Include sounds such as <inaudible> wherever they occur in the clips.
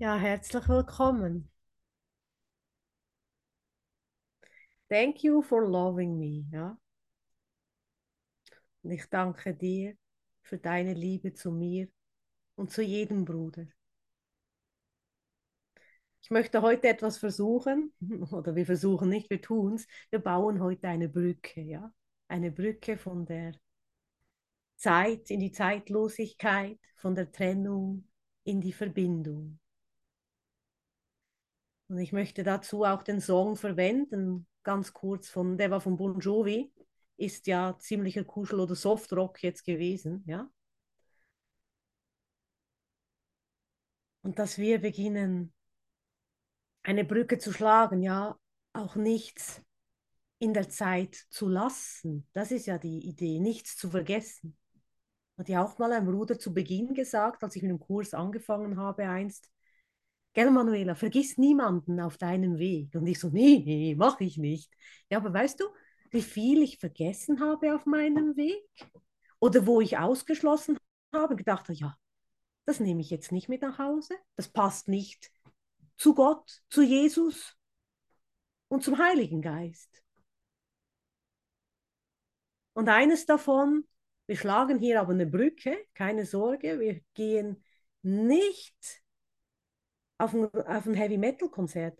Ja, herzlich willkommen. Thank you for loving me. Ja? Und ich danke dir für deine Liebe zu mir und zu jedem Bruder. Ich möchte heute etwas versuchen, <laughs> oder wir versuchen nicht, wir tun es. Wir bauen heute eine Brücke, ja? Eine Brücke von der Zeit in die Zeitlosigkeit, von der Trennung in die Verbindung. Und ich möchte dazu auch den Song verwenden, ganz kurz von, der war von Bon Jovi, ist ja ziemlicher Kuschel- oder Softrock jetzt gewesen, ja. Und dass wir beginnen, eine Brücke zu schlagen, ja, auch nichts in der Zeit zu lassen. Das ist ja die Idee, nichts zu vergessen. Hat ja auch mal ein Bruder zu Beginn gesagt, als ich mit dem Kurs angefangen habe einst, Gell, Manuela, vergiss niemanden auf deinem Weg. Und ich so, nee, nee, mache ich nicht. Ja, aber weißt du, wie viel ich vergessen habe auf meinem Weg? Oder wo ich ausgeschlossen habe, gedacht ja, das nehme ich jetzt nicht mit nach Hause. Das passt nicht zu Gott, zu Jesus und zum Heiligen Geist. Und eines davon, wir schlagen hier aber eine Brücke, keine Sorge, wir gehen nicht auf ein, auf ein Heavy Metal Konzert.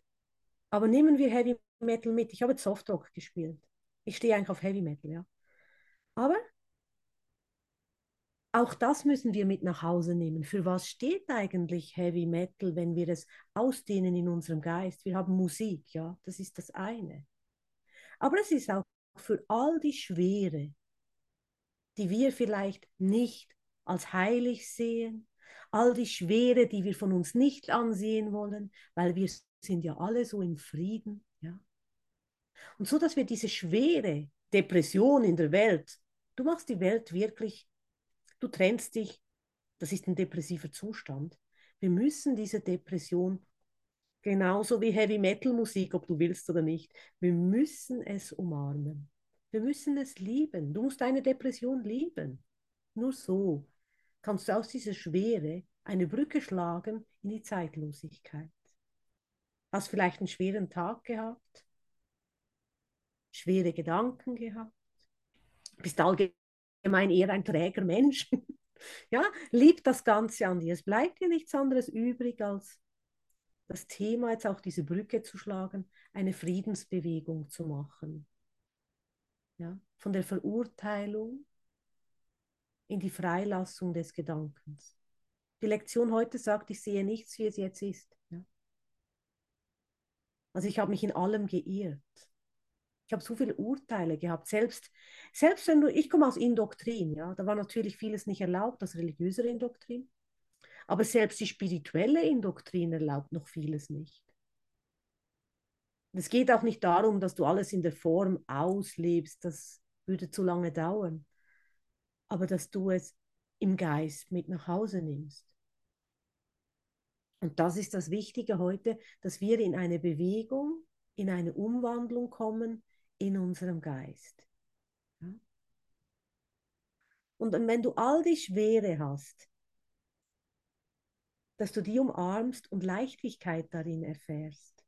Aber nehmen wir Heavy Metal mit. Ich habe jetzt Softrock gespielt. Ich stehe eigentlich auf Heavy Metal, ja. Aber auch das müssen wir mit nach Hause nehmen. Für was steht eigentlich Heavy Metal, wenn wir es ausdehnen in unserem Geist? Wir haben Musik, ja, das ist das eine. Aber es ist auch für all die Schwere, die wir vielleicht nicht als heilig sehen, all die Schwere, die wir von uns nicht ansehen wollen, weil wir sind ja alle so im Frieden, ja. Und so, dass wir diese schwere Depression in der Welt, du machst die Welt wirklich, du trennst dich, das ist ein depressiver Zustand. Wir müssen diese Depression genauso wie Heavy Metal Musik, ob du willst oder nicht, wir müssen es umarmen. Wir müssen es lieben. Du musst deine Depression lieben. Nur so kannst du aus dieser Schwere eine Brücke schlagen in die Zeitlosigkeit. Hast vielleicht einen schweren Tag gehabt, schwere Gedanken gehabt, bist allgemein eher ein träger Mensch. <laughs> ja, lieb das Ganze an dir. Es bleibt dir nichts anderes übrig, als das Thema jetzt auch diese Brücke zu schlagen, eine Friedensbewegung zu machen. Ja, von der Verurteilung in die Freilassung des Gedankens. Die Lektion heute sagt, ich sehe nichts, wie es jetzt ist. Ja? Also ich habe mich in allem geirrt. Ich habe so viele Urteile gehabt. Selbst, selbst wenn du, ich komme aus Indoktrin, ja, da war natürlich vieles nicht erlaubt, das religiöse Indoktrin. Aber selbst die spirituelle Indoktrin erlaubt noch vieles nicht. Es geht auch nicht darum, dass du alles in der Form auslebst, das würde zu lange dauern aber dass du es im Geist mit nach Hause nimmst. Und das ist das Wichtige heute, dass wir in eine Bewegung, in eine Umwandlung kommen in unserem Geist. Und wenn du all die Schwere hast, dass du die umarmst und Leichtigkeit darin erfährst.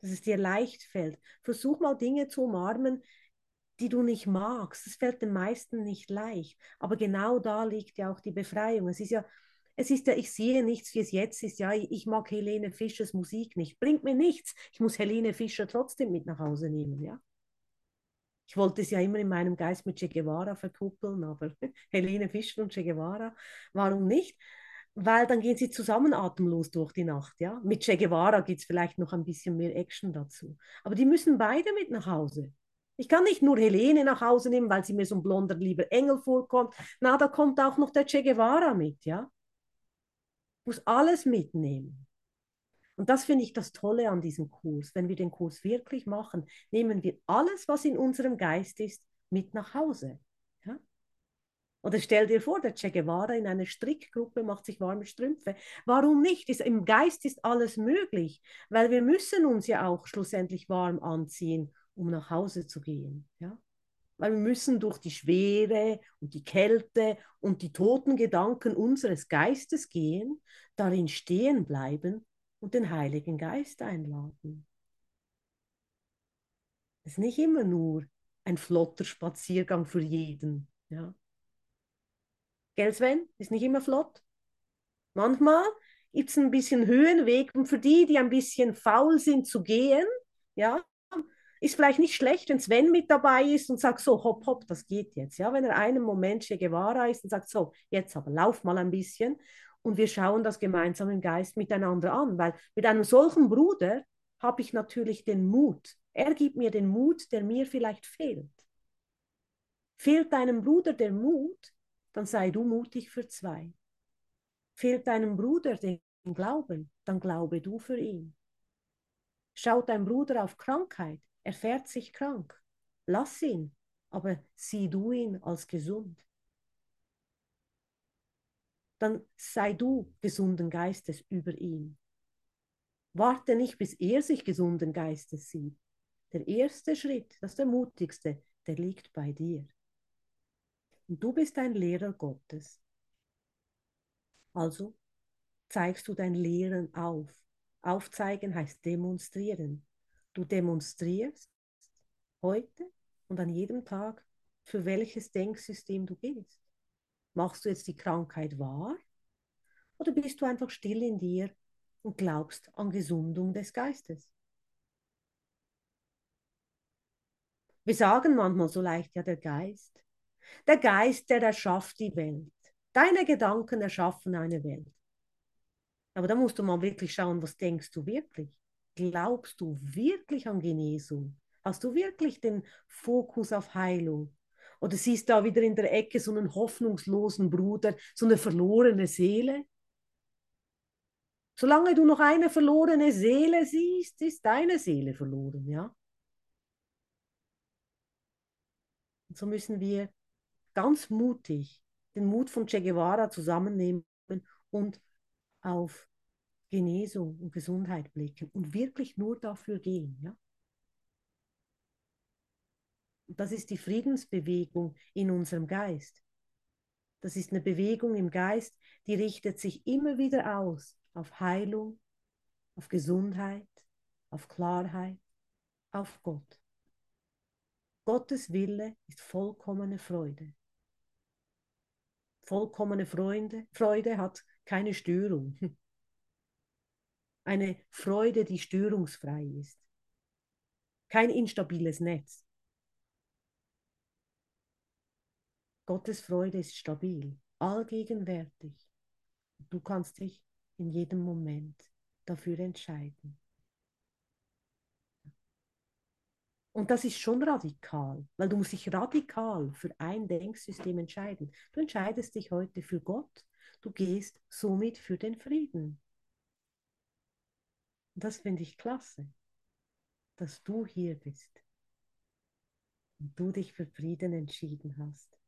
Dass es dir leicht fällt. Versuch mal Dinge zu umarmen, die du nicht magst. Das fällt den meisten nicht leicht. Aber genau da liegt ja auch die Befreiung. Es ist ja, es ist ja, ich sehe nichts, wie es jetzt ist. Ja, ich mag Helene Fischers Musik nicht. Bringt mir nichts. Ich muss Helene Fischer trotzdem mit nach Hause nehmen, ja. Ich wollte es ja immer in meinem Geist mit Che Guevara verkuppeln, aber <laughs> Helene Fischer und Che Guevara, warum nicht? Weil dann gehen sie zusammen atemlos durch die Nacht, ja. Mit Che Guevara gibt es vielleicht noch ein bisschen mehr Action dazu. Aber die müssen beide mit nach Hause. Ich kann nicht nur Helene nach Hause nehmen, weil sie mir so ein blonder lieber Engel vorkommt. Na, da kommt auch noch der Che Guevara mit, ja. Muss alles mitnehmen. Und das finde ich das Tolle an diesem Kurs. Wenn wir den Kurs wirklich machen, nehmen wir alles, was in unserem Geist ist, mit nach Hause. Ja? Oder stell dir vor, der Che Guevara in einer Strickgruppe macht sich warme Strümpfe. Warum nicht? Ist, Im Geist ist alles möglich, weil wir müssen uns ja auch schlussendlich warm anziehen um nach Hause zu gehen. Ja? weil wir müssen durch die Schwere und die Kälte und die toten Gedanken unseres Geistes gehen, darin stehen bleiben und den Heiligen Geist einladen. Es ist nicht immer nur ein flotter Spaziergang für jeden. Ja. Gell, Sven? Ist nicht immer flott. Manchmal gibt es ein bisschen Höhenweg und für die, die ein bisschen faul sind zu gehen, ja, ist vielleicht nicht schlecht, wenn Sven mit dabei ist und sagt so, hopp, hopp, das geht jetzt. Ja, wenn er einen Moment Che Guevara ist und sagt so, jetzt aber lauf mal ein bisschen und wir schauen das gemeinsam im Geist miteinander an, weil mit einem solchen Bruder habe ich natürlich den Mut. Er gibt mir den Mut, der mir vielleicht fehlt. Fehlt deinem Bruder der Mut, dann sei du mutig für zwei. Fehlt deinem Bruder den Glauben, dann glaube du für ihn. Schaut dein Bruder auf Krankheit, er fährt sich krank. Lass ihn, aber sieh du ihn als gesund. Dann sei du gesunden Geistes über ihn. Warte nicht, bis er sich gesunden Geistes sieht. Der erste Schritt, das ist der mutigste, der liegt bei dir. Und du bist ein Lehrer Gottes. Also zeigst du dein Lehren auf. Aufzeigen heißt demonstrieren. Du demonstrierst heute und an jedem Tag, für welches Denksystem du gehst. Machst du jetzt die Krankheit wahr oder bist du einfach still in dir und glaubst an Gesundung des Geistes? Wir sagen manchmal so leicht, ja, der Geist. Der Geist, der erschafft die Welt. Deine Gedanken erschaffen eine Welt. Aber da musst du mal wirklich schauen, was denkst du wirklich? Glaubst du wirklich an Genesung? Hast du wirklich den Fokus auf Heilung? Oder siehst du da wieder in der Ecke so einen hoffnungslosen Bruder, so eine verlorene Seele? Solange du noch eine verlorene Seele siehst, ist deine Seele verloren, ja? so müssen wir ganz mutig den Mut von Che Guevara zusammennehmen und auf Genesung und Gesundheit blicken und wirklich nur dafür gehen. Ja? das ist die Friedensbewegung in unserem Geist. Das ist eine Bewegung im Geist, die richtet sich immer wieder aus auf Heilung, auf Gesundheit, auf Klarheit, auf Gott. Gottes Wille ist vollkommene Freude. Vollkommene Freude, Freude hat keine Störung. <laughs> Eine Freude, die störungsfrei ist. Kein instabiles Netz. Gottes Freude ist stabil, allgegenwärtig. Du kannst dich in jedem Moment dafür entscheiden. Und das ist schon radikal, weil du musst dich radikal für ein Denksystem entscheiden. Du entscheidest dich heute für Gott, du gehst somit für den Frieden. Und das finde ich klasse, dass du hier bist und du dich für Frieden entschieden hast.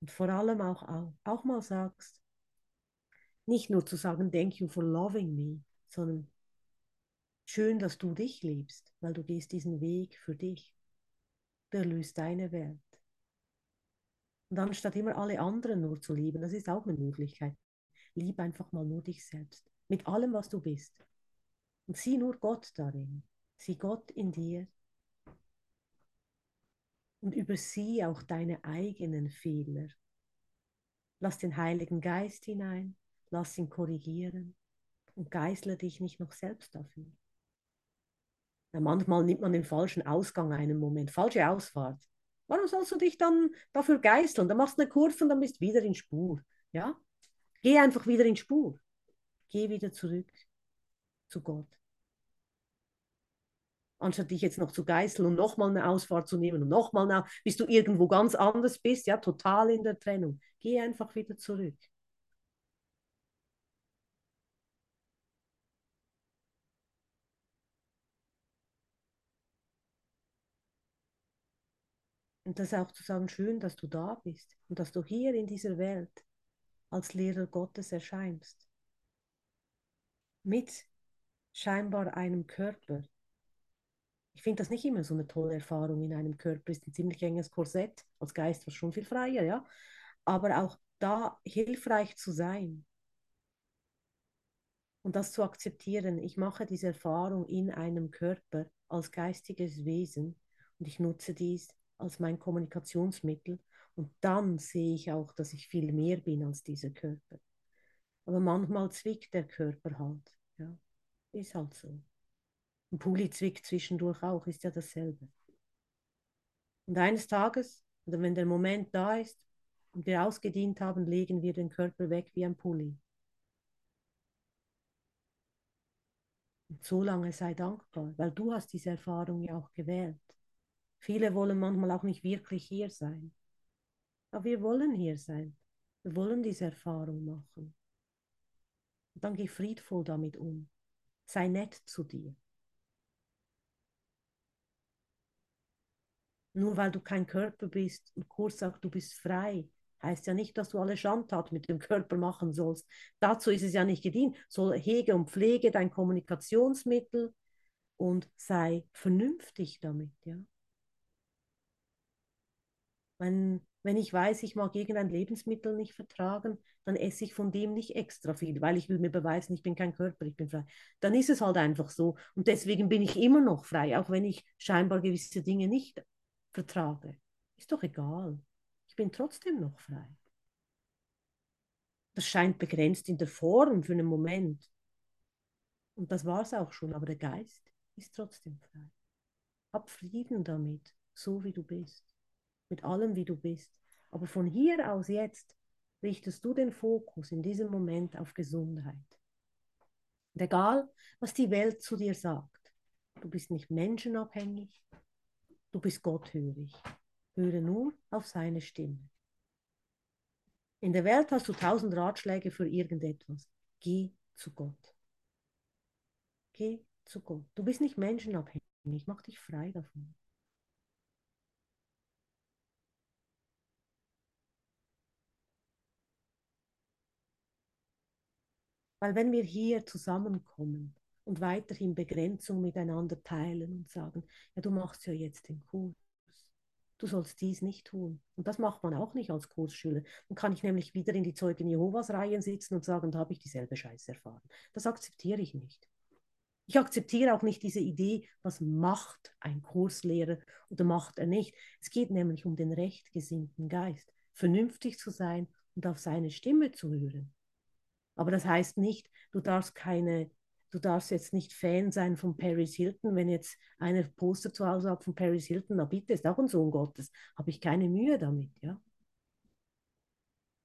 Und vor allem auch, auch, auch mal sagst, nicht nur zu sagen, thank you for loving me, sondern Schön, dass du dich liebst, weil du gehst diesen Weg für dich. Du erlöst deine Welt. Und anstatt immer alle anderen nur zu lieben, das ist auch eine Möglichkeit. Lieb einfach mal nur dich selbst, mit allem, was du bist. Und sieh nur Gott darin. Sieh Gott in dir. Und übersieh auch deine eigenen Fehler. Lass den Heiligen Geist hinein, lass ihn korrigieren und geißle dich nicht noch selbst dafür. Ja, manchmal nimmt man den falschen Ausgang einen Moment, falsche Ausfahrt. Warum sollst du dich dann dafür geißeln? Dann machst du eine Kurve und dann bist du wieder in Spur. Ja? Geh einfach wieder in Spur. Geh wieder zurück zu Gott. Anstatt dich jetzt noch zu geißeln und nochmal eine Ausfahrt zu nehmen und nochmal, bis du irgendwo ganz anders bist, ja, total in der Trennung. Geh einfach wieder zurück. Und das auch zu sagen, schön, dass du da bist und dass du hier in dieser Welt als Lehrer Gottes erscheinst. Mit scheinbar einem Körper. Ich finde das nicht immer so eine tolle Erfahrung in einem Körper, ist ein ziemlich enges Korsett, als Geist war schon viel freier, ja. Aber auch da hilfreich zu sein und das zu akzeptieren. Ich mache diese Erfahrung in einem Körper als geistiges Wesen und ich nutze dies als mein Kommunikationsmittel und dann sehe ich auch, dass ich viel mehr bin als dieser Körper. Aber manchmal zwickt der Körper halt. Ja, ist halt so. Ein Pulli zwickt zwischendurch auch, ist ja dasselbe. Und eines Tages, oder wenn der Moment da ist und wir ausgedient haben, legen wir den Körper weg wie ein Pulli. Und so lange sei dankbar, weil du hast diese Erfahrung ja auch gewählt. Viele wollen manchmal auch nicht wirklich hier sein. Aber wir wollen hier sein. Wir wollen diese Erfahrung machen. Und dann geh friedvoll damit um. Sei nett zu dir. Nur weil du kein Körper bist und Kurs sagt, du bist frei, heißt ja nicht, dass du alle Schandtat mit dem Körper machen sollst. Dazu ist es ja nicht gedient. So hege und pflege dein Kommunikationsmittel und sei vernünftig damit, ja. Wenn, wenn ich weiß, ich mag irgendein Lebensmittel nicht vertragen, dann esse ich von dem nicht extra viel, weil ich will mir beweisen, ich bin kein Körper, ich bin frei. Dann ist es halt einfach so. Und deswegen bin ich immer noch frei, auch wenn ich scheinbar gewisse Dinge nicht vertrage. Ist doch egal. Ich bin trotzdem noch frei. Das scheint begrenzt in der Form für einen Moment. Und das war es auch schon, aber der Geist ist trotzdem frei. Hab Frieden damit, so wie du bist mit allem, wie du bist. Aber von hier aus jetzt richtest du den Fokus in diesem Moment auf Gesundheit. Und egal, was die Welt zu dir sagt, du bist nicht menschenabhängig, du bist gotthörig. Höre nur auf seine Stimme. In der Welt hast du tausend Ratschläge für irgendetwas. Geh zu Gott. Geh zu Gott. Du bist nicht menschenabhängig. Mach dich frei davon. Weil wenn wir hier zusammenkommen und weiterhin Begrenzung miteinander teilen und sagen, ja, du machst ja jetzt den Kurs, du sollst dies nicht tun. Und das macht man auch nicht als Kursschüler. Dann kann ich nämlich wieder in die Zeugen Jehovas Reihen sitzen und sagen, da habe ich dieselbe Scheiße erfahren. Das akzeptiere ich nicht. Ich akzeptiere auch nicht diese Idee, was macht ein Kurslehrer oder macht er nicht. Es geht nämlich um den rechtgesinnten Geist, vernünftig zu sein und auf seine Stimme zu hören. Aber das heißt nicht, du darfst keine, du darfst jetzt nicht Fan sein von Paris Hilton. Wenn jetzt einer Poster zu Hause hat von Paris Hilton, na bitte, ist auch ein Sohn Gottes. Habe ich keine Mühe damit, ja.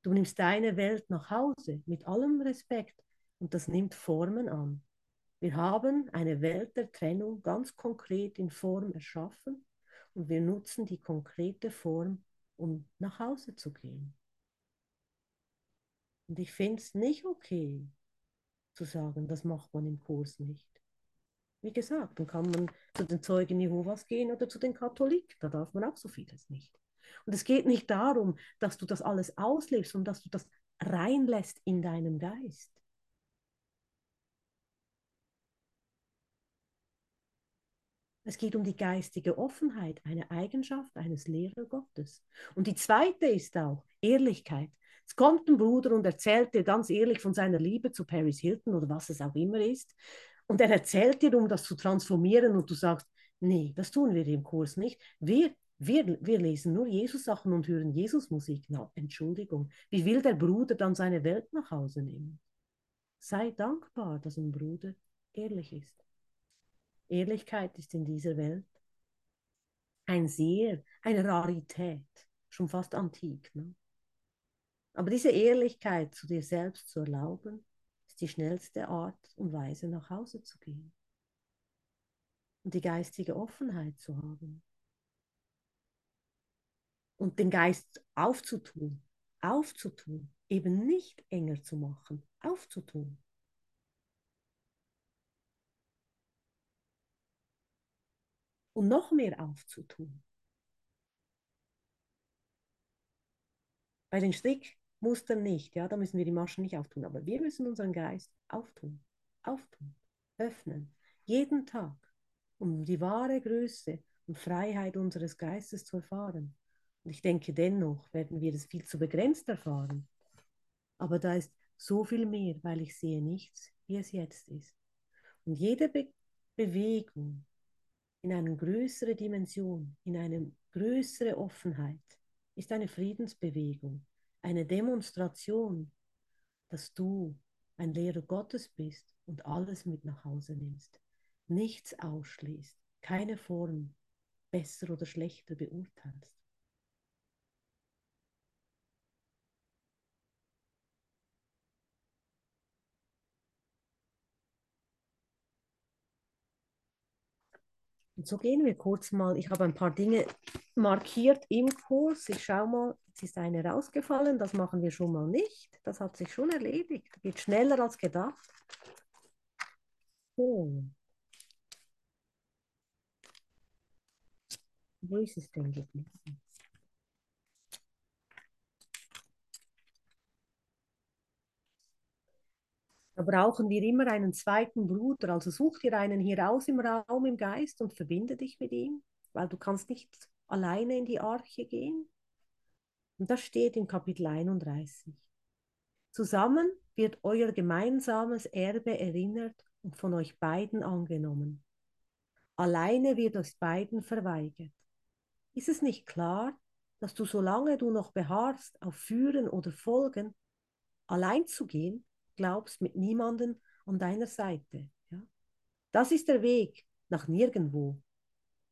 Du nimmst deine Welt nach Hause mit allem Respekt und das nimmt Formen an. Wir haben eine Welt der Trennung ganz konkret in Form erschaffen und wir nutzen die konkrete Form, um nach Hause zu gehen. Und ich finde es nicht okay zu sagen, das macht man im Kurs nicht. Wie gesagt, dann kann man zu den Zeugen Jehovas gehen oder zu den Katholiken. Da darf man auch so vieles nicht. Und es geht nicht darum, dass du das alles auslebst, sondern dass du das reinlässt in deinem Geist. Es geht um die geistige Offenheit, eine Eigenschaft eines Lehrer Gottes. Und die zweite ist auch Ehrlichkeit. Es kommt ein Bruder und erzählt dir ganz ehrlich von seiner Liebe zu Paris Hilton oder was es auch immer ist. Und er erzählt dir, um das zu transformieren und du sagst, nee, das tun wir im Kurs nicht. Wir, wir, wir lesen nur Jesus-Sachen und hören Jesus-Musik. Na, Entschuldigung, wie will der Bruder dann seine Welt nach Hause nehmen? Sei dankbar, dass ein Bruder ehrlich ist. Ehrlichkeit ist in dieser Welt ein sehr, eine Rarität, schon fast antik. Ne? Aber diese Ehrlichkeit zu dir selbst zu erlauben, ist die schnellste Art und Weise, nach Hause zu gehen. Und die geistige Offenheit zu haben. Und den Geist aufzutun, aufzutun, eben nicht enger zu machen, aufzutun. Und noch mehr aufzutun. Bei den Strick Mustern nicht, ja, da müssen wir die Maschen nicht auftun, aber wir müssen unseren Geist auftun, auftun, öffnen, jeden Tag um die wahre Größe und Freiheit unseres Geistes zu erfahren. Und ich denke, dennoch werden wir es viel zu begrenzt erfahren. Aber da ist so viel mehr, weil ich sehe nichts, wie es jetzt ist. Und jede Be Bewegung in eine größere Dimension, in eine größere Offenheit, ist eine Friedensbewegung, eine Demonstration, dass du ein Lehrer Gottes bist und alles mit nach Hause nimmst, nichts ausschließt, keine Form besser oder schlechter beurteilst. Und so gehen wir kurz mal. Ich habe ein paar Dinge markiert im Kurs. Ich schaue mal, jetzt ist eine rausgefallen. Das machen wir schon mal nicht. Das hat sich schon erledigt. Geht schneller als gedacht. So. Wo ist es denn geblieben? Da brauchen wir immer einen zweiten Bruder. Also such dir einen hier aus im Raum, im Geist und verbinde dich mit ihm, weil du kannst nicht alleine in die Arche gehen. Und das steht im Kapitel 31. Zusammen wird euer gemeinsames Erbe erinnert und von euch beiden angenommen. Alleine wird euch beiden verweigert. Ist es nicht klar, dass du, solange du noch beharrst auf Führen oder Folgen, allein zu gehen, glaubst, mit niemandem an deiner Seite. Ja? Das ist der Weg nach nirgendwo.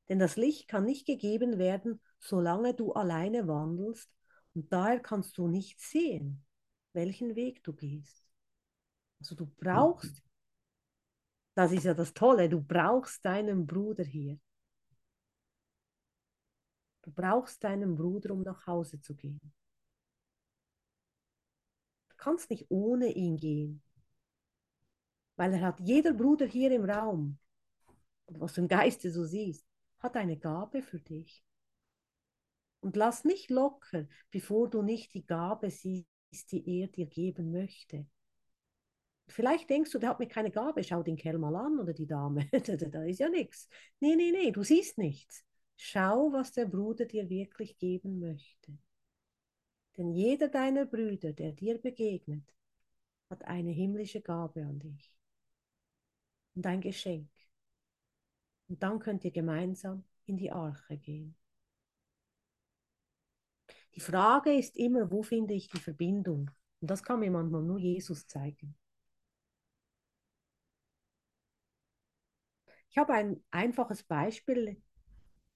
Denn das Licht kann nicht gegeben werden, solange du alleine wandelst, und daher kannst du nicht sehen, welchen Weg du gehst. Also du brauchst, das ist ja das Tolle, du brauchst deinen Bruder hier. Du brauchst deinen Bruder, um nach Hause zu gehen kannst nicht ohne ihn gehen. Weil er hat, jeder Bruder hier im Raum, was du im Geiste so siehst, hat eine Gabe für dich. Und lass nicht locker, bevor du nicht die Gabe siehst, die er dir geben möchte. Vielleicht denkst du, der hat mir keine Gabe, schau den Kerl mal an oder die Dame, <laughs> da ist ja nichts. Nee, nee, nee, du siehst nichts. Schau, was der Bruder dir wirklich geben möchte. Denn jeder deiner Brüder, der dir begegnet, hat eine himmlische Gabe an dich und ein Geschenk. Und dann könnt ihr gemeinsam in die Arche gehen. Die Frage ist immer, wo finde ich die Verbindung? Und das kann mir manchmal nur Jesus zeigen. Ich habe ein einfaches Beispiel.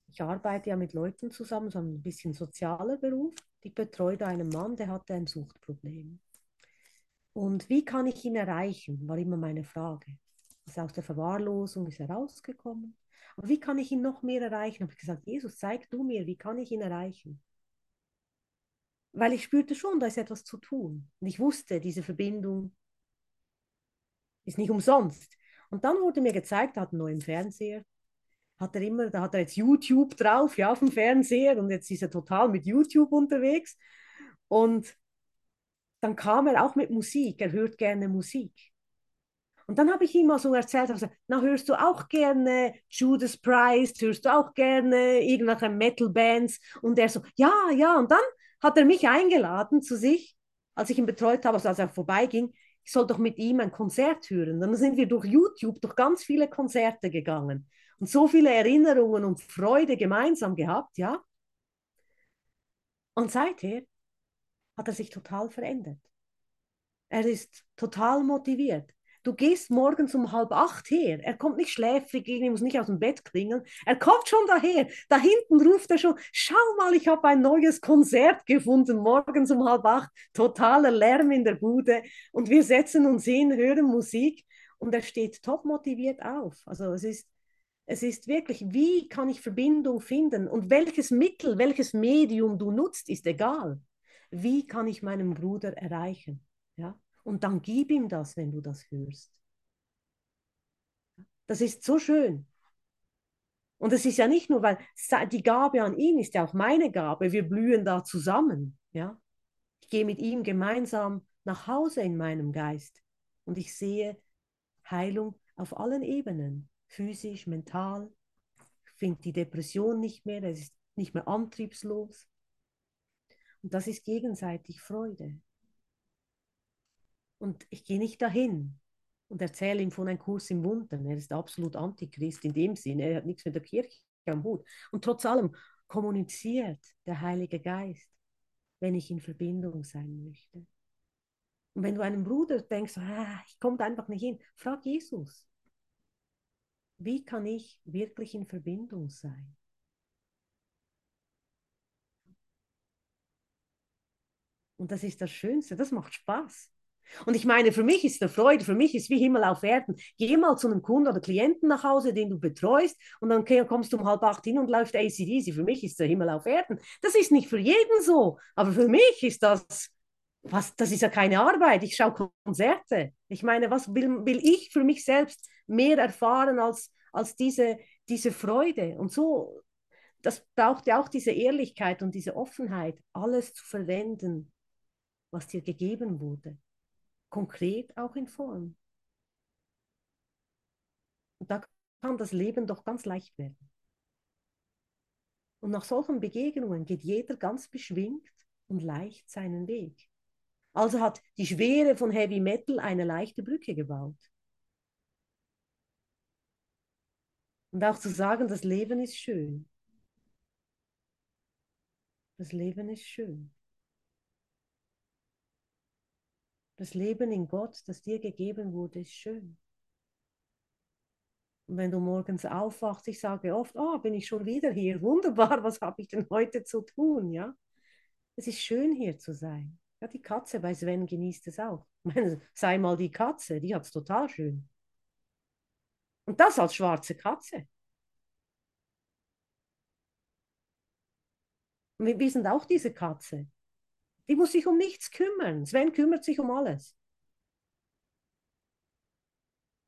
Ich arbeite ja mit Leuten zusammen, so ein bisschen sozialer Beruf ich betreue da einen Mann, der hatte ein Suchtproblem. Und wie kann ich ihn erreichen, war immer meine Frage. Ist aus der Verwahrlosung ist er rausgekommen. Aber wie kann ich ihn noch mehr erreichen? Habe ich gesagt, Jesus, zeig du mir, wie kann ich ihn erreichen? Weil ich spürte schon, da ist etwas zu tun. Und ich wusste, diese Verbindung ist nicht umsonst. Und dann wurde mir gezeigt, er hat einen neuen Fernseher, hat er immer, da hat er jetzt YouTube drauf, ja, auf dem Fernseher und jetzt ist er total mit YouTube unterwegs. Und dann kam er auch mit Musik, er hört gerne Musik. Und dann habe ich ihm mal so erzählt, also, na, hörst du auch gerne Judas Priest, hörst du auch gerne irgendwelche Metal-Bands? Und er so, ja, ja. Und dann hat er mich eingeladen zu sich, als ich ihn betreut habe, also als er vorbeiging, ich soll doch mit ihm ein Konzert hören. Dann sind wir durch YouTube, durch ganz viele Konzerte gegangen und so viele Erinnerungen und Freude gemeinsam gehabt, ja. Und seither hat er sich total verändert. Er ist total motiviert. Du gehst morgens um halb acht her. Er kommt nicht schläfrig, ich muss nicht aus dem Bett klingeln. Er kommt schon daher. Da hinten ruft er schon, schau mal, ich habe ein neues Konzert gefunden, morgens um halb acht. Totaler Lärm in der Bude. Und wir setzen uns hin, hören Musik und er steht top motiviert auf. Also es ist es ist wirklich, wie kann ich Verbindung finden und welches Mittel, welches Medium du nutzt, ist egal. Wie kann ich meinen Bruder erreichen? Ja? Und dann gib ihm das, wenn du das hörst. Das ist so schön. Und es ist ja nicht nur, weil die Gabe an ihn ist ja auch meine Gabe. Wir blühen da zusammen. Ja? Ich gehe mit ihm gemeinsam nach Hause in meinem Geist und ich sehe Heilung auf allen Ebenen physisch, mental, findet die Depression nicht mehr, er ist nicht mehr antriebslos. Und das ist gegenseitig Freude. Und ich gehe nicht dahin und erzähle ihm von einem Kurs im Wundern. Er ist absolut Antichrist in dem Sinne. Er hat nichts mit der Kirche am Hut. Und trotz allem kommuniziert der Heilige Geist, wenn ich in Verbindung sein möchte. Und wenn du einem Bruder denkst, ah, ich komme einfach nicht hin, frag Jesus. Wie kann ich wirklich in Verbindung sein? Und das ist das Schönste, das macht Spaß. Und ich meine, für mich ist der Freude, für mich ist wie Himmel auf Erden. Geh mal zu einem Kunden oder Klienten nach Hause, den du betreust, und dann kommst du um halb acht hin und läuft ACDC. Für mich ist der Himmel auf Erden. Das ist nicht für jeden so, aber für mich ist das, was, das ist ja keine Arbeit. Ich schaue Konzerte. Ich meine, was will, will ich für mich selbst mehr erfahren als, als diese, diese Freude? Und so, das braucht ja auch diese Ehrlichkeit und diese Offenheit, alles zu verwenden, was dir gegeben wurde konkret auch in Form. Und da kann das Leben doch ganz leicht werden. Und nach solchen Begegnungen geht jeder ganz beschwingt und leicht seinen Weg. Also hat die Schwere von Heavy Metal eine leichte Brücke gebaut. Und auch zu sagen, das Leben ist schön. Das Leben ist schön. Das Leben in Gott, das dir gegeben wurde, ist schön. Und wenn du morgens aufwachst, ich sage oft, oh, bin ich schon wieder hier, <laughs> wunderbar, was habe ich denn heute zu tun, ja? Es ist schön hier zu sein. Ja, die Katze bei Sven genießt es auch. <laughs> Meine, sei mal die Katze, die hat es total schön. Und das als schwarze Katze. Wir, wir sind auch diese Katze. Die muss sich um nichts kümmern. Sven kümmert sich um alles.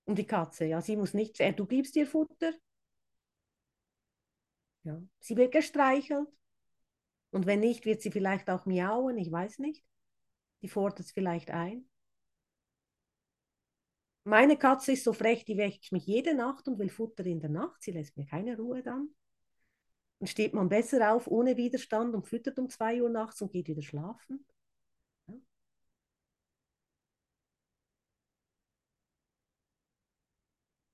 Um die Katze, ja, sie muss nichts. Äh, du gibst ihr Futter. Ja, sie wird gestreichelt. Und wenn nicht, wird sie vielleicht auch miauen, ich weiß nicht. Die fordert es vielleicht ein. Meine Katze ist so frech, die weckt mich jede Nacht und will Futter in der Nacht. Sie lässt mir keine Ruhe dann. Dann steht man besser auf ohne Widerstand und füttert um zwei Uhr nachts und geht wieder schlafen. Ja.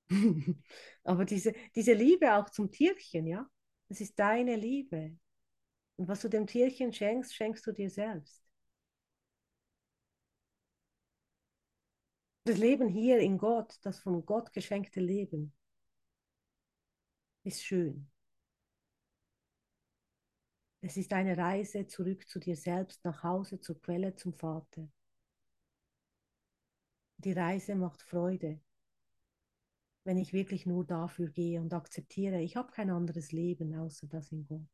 <laughs> Aber diese, diese Liebe auch zum Tierchen, ja, das ist deine Liebe. Und was du dem Tierchen schenkst, schenkst du dir selbst. Das Leben hier in Gott, das von Gott geschenkte Leben, ist schön. Es ist eine Reise zurück zu dir selbst, nach Hause, zur Quelle, zum Vater. Die Reise macht Freude, wenn ich wirklich nur dafür gehe und akzeptiere, ich habe kein anderes Leben außer das in Gott.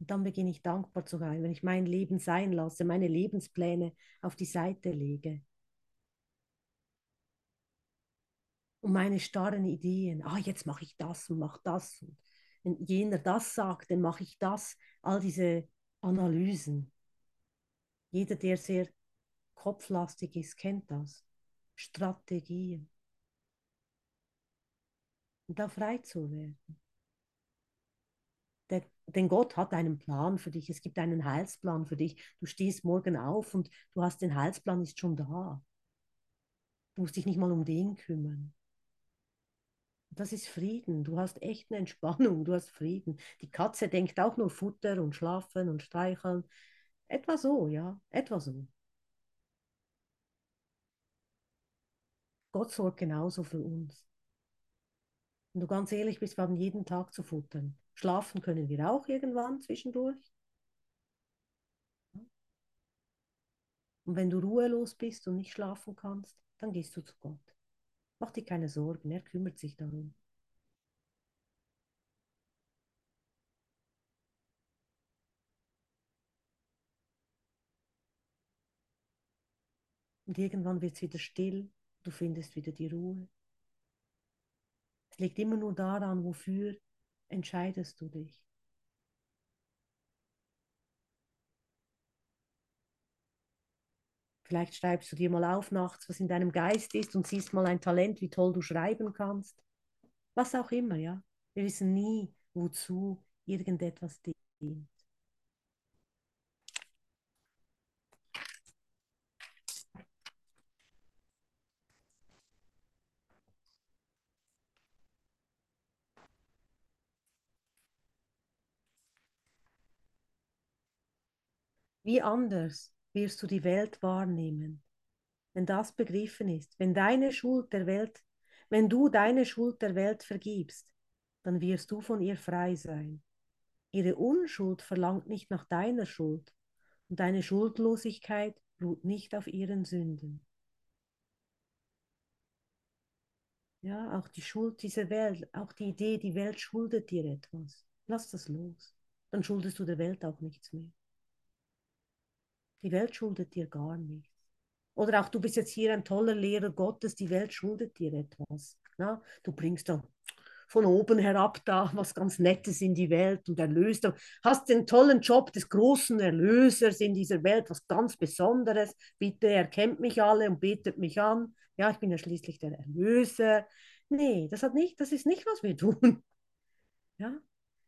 Und dann beginne ich dankbar zu sein, wenn ich mein Leben sein lasse, meine Lebenspläne auf die Seite lege. Und meine starren Ideen, ah, jetzt mache ich das und mache das. Und wenn jener das sagt, dann mache ich das. All diese Analysen. Jeder, der sehr kopflastig ist, kennt das. Strategien. Und da frei zu werden. Der, denn Gott hat einen Plan für dich. Es gibt einen Heilsplan für dich. Du stehst morgen auf und du hast den Heilsplan ist schon da. Du musst dich nicht mal um den kümmern. Das ist Frieden. Du hast echt eine Entspannung, du hast Frieden. Die Katze denkt auch nur Futter und Schlafen und Streicheln. Etwa so, ja, etwa so. Gott sorgt genauso für uns. Wenn du ganz ehrlich bist, wir haben jeden Tag zu futtern. Schlafen können wir auch irgendwann zwischendurch. Und wenn du ruhelos bist und nicht schlafen kannst, dann gehst du zu Gott. Mach dir keine Sorgen, er kümmert sich darum. Und irgendwann wird es wieder still, du findest wieder die Ruhe. Es liegt immer nur daran, wofür entscheidest du dich. Vielleicht schreibst du dir mal auf nachts, was in deinem Geist ist und siehst mal ein Talent, wie toll du schreiben kannst. Was auch immer, ja. Wir wissen nie, wozu irgendetwas dient. Wie anders wirst du die Welt wahrnehmen, wenn das begriffen ist, wenn deine Schuld der Welt, wenn du deine Schuld der Welt vergibst, dann wirst du von ihr frei sein. Ihre Unschuld verlangt nicht nach deiner Schuld und deine Schuldlosigkeit ruht nicht auf ihren Sünden. Ja, auch die Schuld dieser Welt, auch die Idee, die Welt schuldet dir etwas. Lass das los. Dann schuldest du der Welt auch nichts mehr. Die Welt schuldet dir gar nichts. Oder auch du bist jetzt hier ein toller Lehrer Gottes, die Welt schuldet dir etwas. Na? Du bringst da von oben herab da was ganz Nettes in die Welt und erlöst. Hast den tollen Job des großen Erlösers in dieser Welt, was ganz Besonderes. Bitte erkennt mich alle und betet mich an. Ja, ich bin ja schließlich der Erlöser. Nee, das, hat nicht, das ist nicht, was wir tun. <laughs> Ja?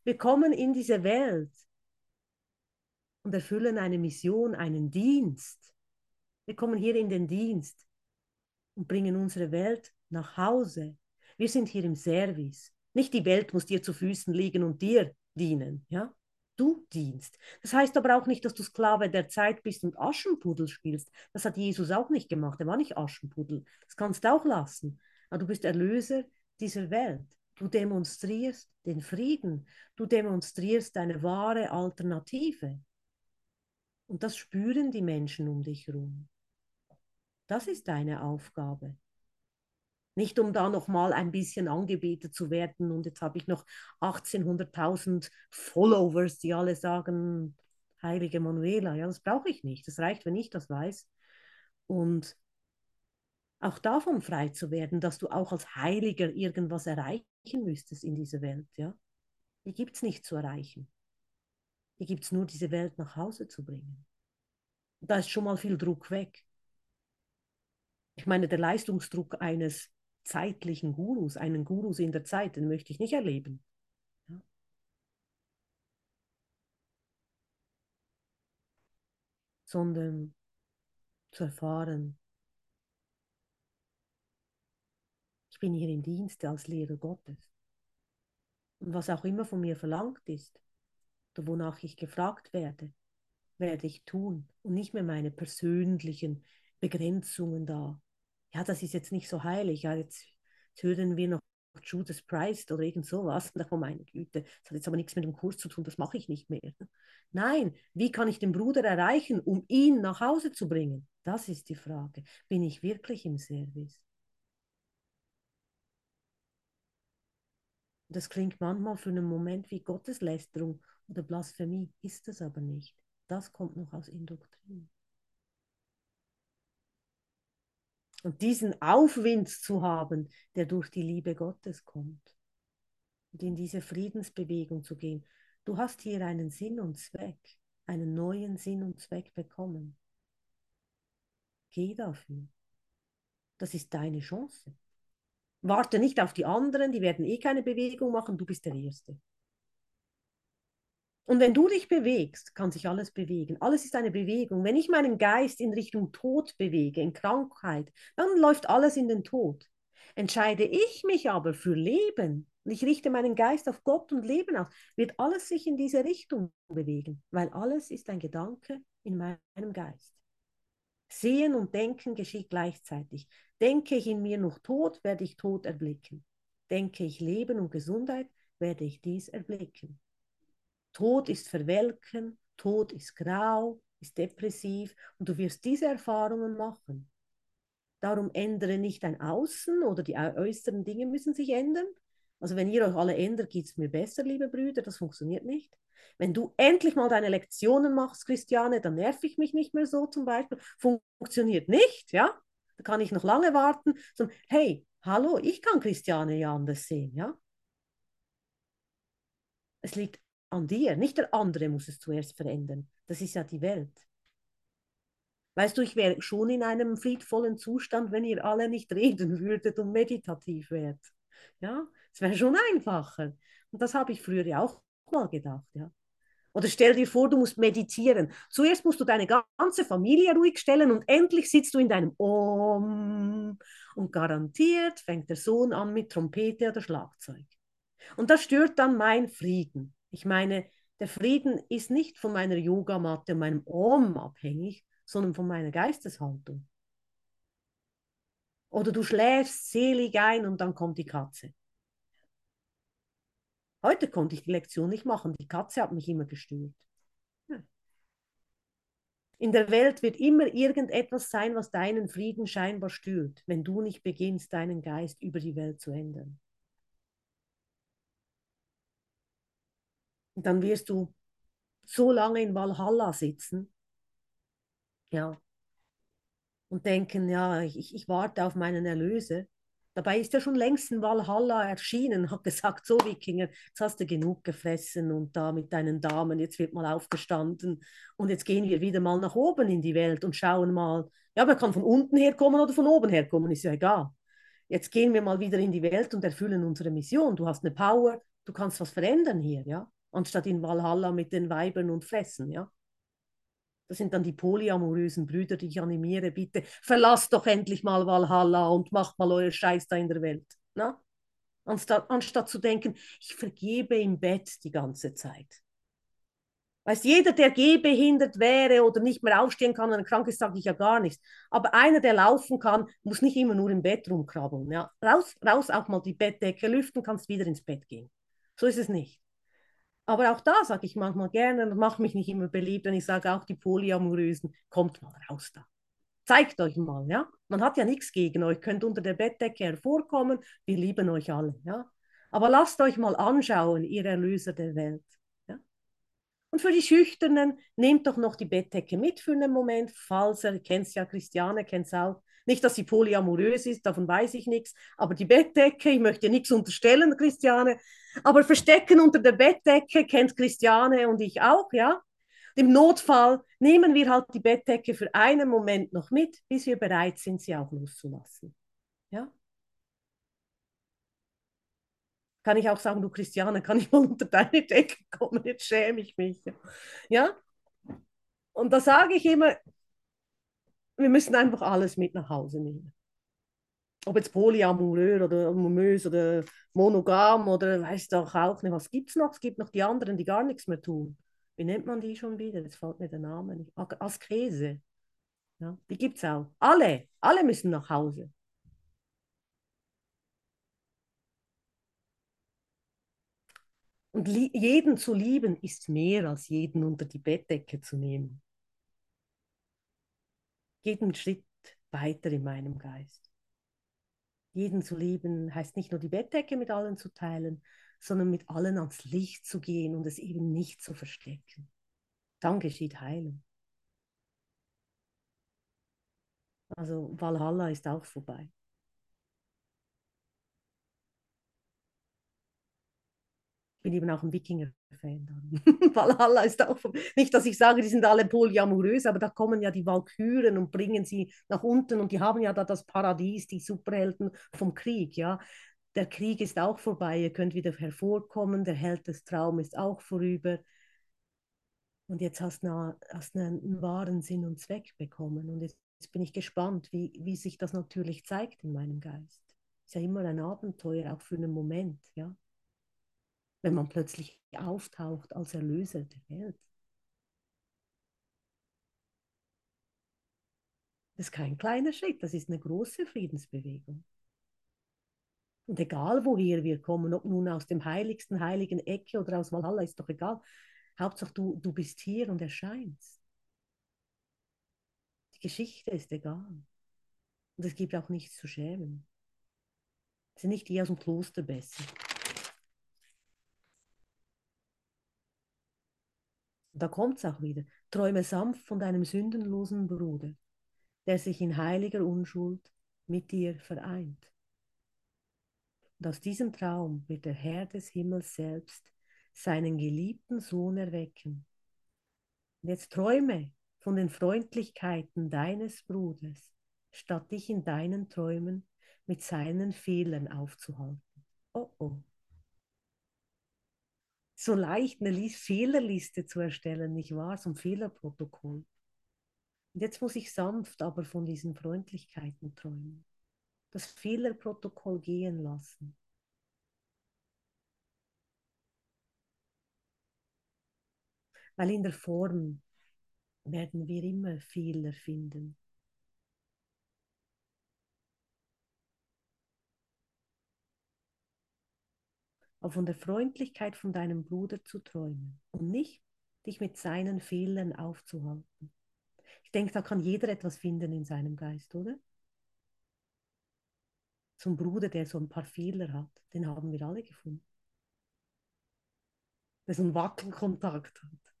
Wir kommen in diese Welt und erfüllen eine Mission, einen Dienst. Wir kommen hier in den Dienst und bringen unsere Welt nach Hause. Wir sind hier im Service. Nicht die Welt muss dir zu Füßen liegen und dir dienen, ja? Du dienst. Das heißt aber auch nicht, dass du Sklave der Zeit bist und Aschenputtel spielst. Das hat Jesus auch nicht gemacht. Er war nicht Aschenputtel. Das kannst du auch lassen. Aber du bist Erlöser dieser Welt. Du demonstrierst den Frieden. Du demonstrierst deine wahre Alternative. Und das spüren die Menschen um dich herum. Das ist deine Aufgabe. Nicht um da noch mal ein bisschen angebetet zu werden und jetzt habe ich noch 1800.000 Followers, die alle sagen, heilige Manuela. Ja, das brauche ich nicht. Das reicht, wenn ich das weiß. Und auch davon frei zu werden, dass du auch als Heiliger irgendwas erreichen müsstest in dieser Welt. Ja? Die gibt es nicht zu erreichen. Die gibt es nur, diese Welt nach Hause zu bringen. Da ist schon mal viel Druck weg. Ich meine, der Leistungsdruck eines zeitlichen Gurus, einen Gurus in der Zeit, den möchte ich nicht erleben. Ja. Sondern zu erfahren, ich bin hier im Dienste als Lehrer Gottes. Und was auch immer von mir verlangt ist, oder wonach ich gefragt werde, werde ich tun und nicht mehr meine persönlichen Begrenzungen da. Ja, das ist jetzt nicht so heilig. Ja, jetzt, jetzt hören wir noch Judas Price oder irgend sowas. Und <laughs> oh meine Güte, das hat jetzt aber nichts mit dem Kurs zu tun, das mache ich nicht mehr. Nein, wie kann ich den Bruder erreichen, um ihn nach Hause zu bringen? Das ist die Frage. Bin ich wirklich im Service? Das klingt manchmal für einen Moment wie Gotteslästerung oder Blasphemie, ist es aber nicht. Das kommt noch aus Indoktrin. Und diesen Aufwind zu haben, der durch die Liebe Gottes kommt. Und in diese Friedensbewegung zu gehen. Du hast hier einen Sinn und Zweck, einen neuen Sinn und Zweck bekommen. Geh dafür. Das ist deine Chance. Warte nicht auf die anderen, die werden eh keine Bewegung machen, du bist der Erste. Und wenn du dich bewegst, kann sich alles bewegen. Alles ist eine Bewegung. Wenn ich meinen Geist in Richtung Tod bewege, in Krankheit, dann läuft alles in den Tod. Entscheide ich mich aber für Leben und ich richte meinen Geist auf Gott und Leben aus, wird alles sich in diese Richtung bewegen, weil alles ist ein Gedanke in meinem Geist. Sehen und Denken geschieht gleichzeitig. Denke ich in mir noch Tod, werde ich Tod erblicken. Denke ich Leben und Gesundheit, werde ich dies erblicken. Tod ist verwelken, Tod ist grau, ist depressiv und du wirst diese Erfahrungen machen. Darum ändere nicht dein Außen oder die äußeren Dinge müssen sich ändern. Also wenn ihr euch alle ändert, geht es mir besser, liebe Brüder, das funktioniert nicht. Wenn du endlich mal deine Lektionen machst, Christiane, dann nerv ich mich nicht mehr so zum Beispiel. Funktioniert nicht, ja? Da kann ich noch lange warten. So, hey, hallo, ich kann Christiane ja anders sehen, ja? Es liegt an dir. Nicht der andere muss es zuerst verändern. Das ist ja die Welt. Weißt du, ich wäre schon in einem friedvollen Zustand, wenn ihr alle nicht reden würdet und meditativ wärt. Ja, Es wäre schon einfacher. Und das habe ich früher ja auch mal gedacht, ja. Oder stell dir vor, du musst meditieren. Zuerst musst du deine ganze Familie ruhig stellen und endlich sitzt du in deinem Om und garantiert fängt der Sohn an mit Trompete oder Schlagzeug. Und das stört dann mein Frieden. Ich meine, der Frieden ist nicht von meiner Yogamatte und meinem Om abhängig, sondern von meiner Geisteshaltung. Oder du schläfst selig ein und dann kommt die Katze. Heute konnte ich die Lektion nicht machen. Die Katze hat mich immer gestört. In der Welt wird immer irgendetwas sein, was deinen Frieden scheinbar stört, wenn du nicht beginnst, deinen Geist über die Welt zu ändern. Und dann wirst du so lange in Valhalla sitzen, ja, und denken, ja, ich, ich warte auf meinen Erlöser. Dabei ist er schon längst in Valhalla erschienen, hat gesagt, so Wikinger, jetzt hast du genug gefressen und da mit deinen Damen, jetzt wird mal aufgestanden und jetzt gehen wir wieder mal nach oben in die Welt und schauen mal, ja, man kann von unten herkommen oder von oben herkommen, ist ja egal. Jetzt gehen wir mal wieder in die Welt und erfüllen unsere Mission. Du hast eine Power, du kannst was verändern hier, ja, anstatt in Valhalla mit den Weibern und Fressen, ja. Das sind dann die polyamorösen Brüder, die ich animiere. Bitte verlasst doch endlich mal Valhalla und macht mal euer Scheiß da in der Welt. Na? Anstatt, anstatt zu denken, ich vergebe im Bett die ganze Zeit. Weißt jeder, der gehbehindert wäre oder nicht mehr aufstehen kann, er krank ist, sage ich ja gar nichts. Aber einer, der laufen kann, muss nicht immer nur im Bett rumkrabbeln. Ja? Raus, raus auch mal die Bettdecke lüften, kannst wieder ins Bett gehen. So ist es nicht. Aber auch da sage ich manchmal gerne mache mich nicht immer beliebt, wenn ich sage, auch die Polyamorösen, kommt mal raus da. Zeigt euch mal, ja. Man hat ja nichts gegen euch, könnt unter der Bettdecke hervorkommen, wir lieben euch alle, ja. Aber lasst euch mal anschauen, ihr Erlöser der Welt. Ja? Und für die Schüchternen, nehmt doch noch die Bettdecke mit für einen Moment, falls ihr, kennt ja Christiane, kennt es auch, nicht, dass sie polyamorös ist, davon weiß ich nichts. Aber die Bettdecke, ich möchte nichts unterstellen, Christiane. Aber Verstecken unter der Bettdecke kennt Christiane und ich auch, ja. Im Notfall nehmen wir halt die Bettdecke für einen Moment noch mit, bis wir bereit sind, sie auch loszulassen. Ja. Kann ich auch sagen, du Christiane, kann ich mal unter deine Decke kommen? Jetzt schäme ich mich. Ja. Und da sage ich immer, wir müssen einfach alles mit nach Hause nehmen. Ob jetzt polyamorös oder amorös oder monogam oder weiß doch auch nicht, was gibt es noch? Es gibt noch die anderen, die gar nichts mehr tun. Wie nennt man die schon wieder? Jetzt fällt mir der Name nicht. Askese. Ja, die gibt es auch. Alle, alle müssen nach Hause. Und jeden zu lieben ist mehr als jeden unter die Bettdecke zu nehmen jeden Schritt weiter in meinem Geist. Jeden zu lieben heißt nicht nur die Bettdecke mit allen zu teilen, sondern mit allen ans Licht zu gehen und es eben nicht zu verstecken. Dann geschieht Heilung. Also Valhalla ist auch vorbei. Bin eben auch ein Wikinger-Fan. <laughs> Valhalla ist auch, nicht, dass ich sage, die sind alle polyamorös, aber da kommen ja die Walküren und bringen sie nach unten und die haben ja da das Paradies, die Superhelden vom Krieg, ja. Der Krieg ist auch vorbei, ihr könnt wieder hervorkommen, der Held des Traum ist auch vorüber. Und jetzt hast du hast einen wahren Sinn und Zweck bekommen. Und jetzt, jetzt bin ich gespannt, wie, wie sich das natürlich zeigt in meinem Geist. Ist ja immer ein Abenteuer, auch für einen Moment, ja wenn man plötzlich auftaucht als Erlöser der Welt. Das ist kein kleiner Schritt, das ist eine große Friedensbewegung. Und egal woher wir kommen, ob nun aus dem heiligsten heiligen Ecke oder aus Valhalla, ist doch egal. Hauptsache du, du bist hier und erscheinst. Die Geschichte ist egal. Und es gibt auch nichts zu schämen. Es sind nicht die aus dem Kloster besser. Da kommt es auch wieder. Träume sanft von deinem sündenlosen Bruder, der sich in heiliger Unschuld mit dir vereint. Und aus diesem Traum wird der Herr des Himmels selbst seinen geliebten Sohn erwecken. Und jetzt träume von den Freundlichkeiten deines Bruders, statt dich in deinen Träumen mit seinen Fehlern aufzuhalten. Oh oh. So leicht eine Fehlerliste zu erstellen, nicht wahr? So ein Fehlerprotokoll. Und jetzt muss ich sanft aber von diesen Freundlichkeiten träumen. Das Fehlerprotokoll gehen lassen. Weil in der Form werden wir immer Fehler finden. Aber von der Freundlichkeit von deinem Bruder zu träumen und nicht dich mit seinen Fehlern aufzuhalten. Ich denke, da kann jeder etwas finden in seinem Geist, oder? Ein Bruder, der so ein paar Fehler hat, den haben wir alle gefunden. Der so einen Wackelkontakt hat.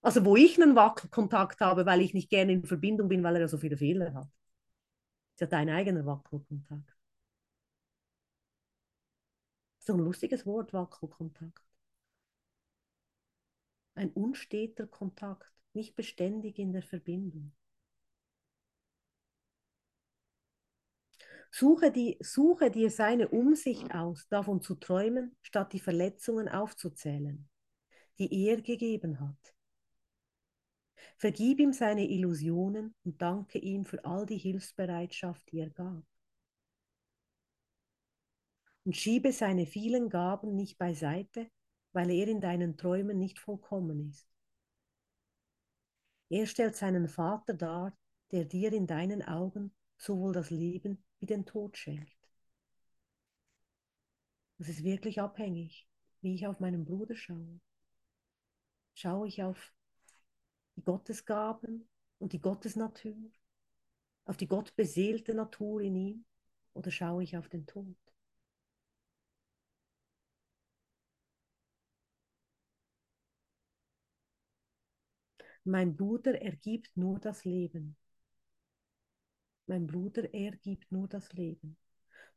Also wo ich einen Wackelkontakt habe, weil ich nicht gerne in Verbindung bin, weil er so viele Fehler hat. ist ja dein eigener Wackelkontakt. So ein lustiges Wort, Wackelkontakt. Ein unsteter Kontakt, nicht beständig in der Verbindung. Suche, die, suche dir seine Umsicht aus, davon zu träumen, statt die Verletzungen aufzuzählen, die er gegeben hat. Vergib ihm seine Illusionen und danke ihm für all die Hilfsbereitschaft, die er gab. Und schiebe seine vielen Gaben nicht beiseite, weil er in deinen Träumen nicht vollkommen ist. Er stellt seinen Vater dar, der dir in deinen Augen sowohl das Leben wie den Tod schenkt. Das ist wirklich abhängig, wie ich auf meinen Bruder schaue. Schaue ich auf die Gottesgaben und die Gottesnatur, auf die gottbeseelte Natur in ihm oder schaue ich auf den Tod? Mein Bruder ergibt nur das Leben. Mein Bruder ergibt nur das Leben.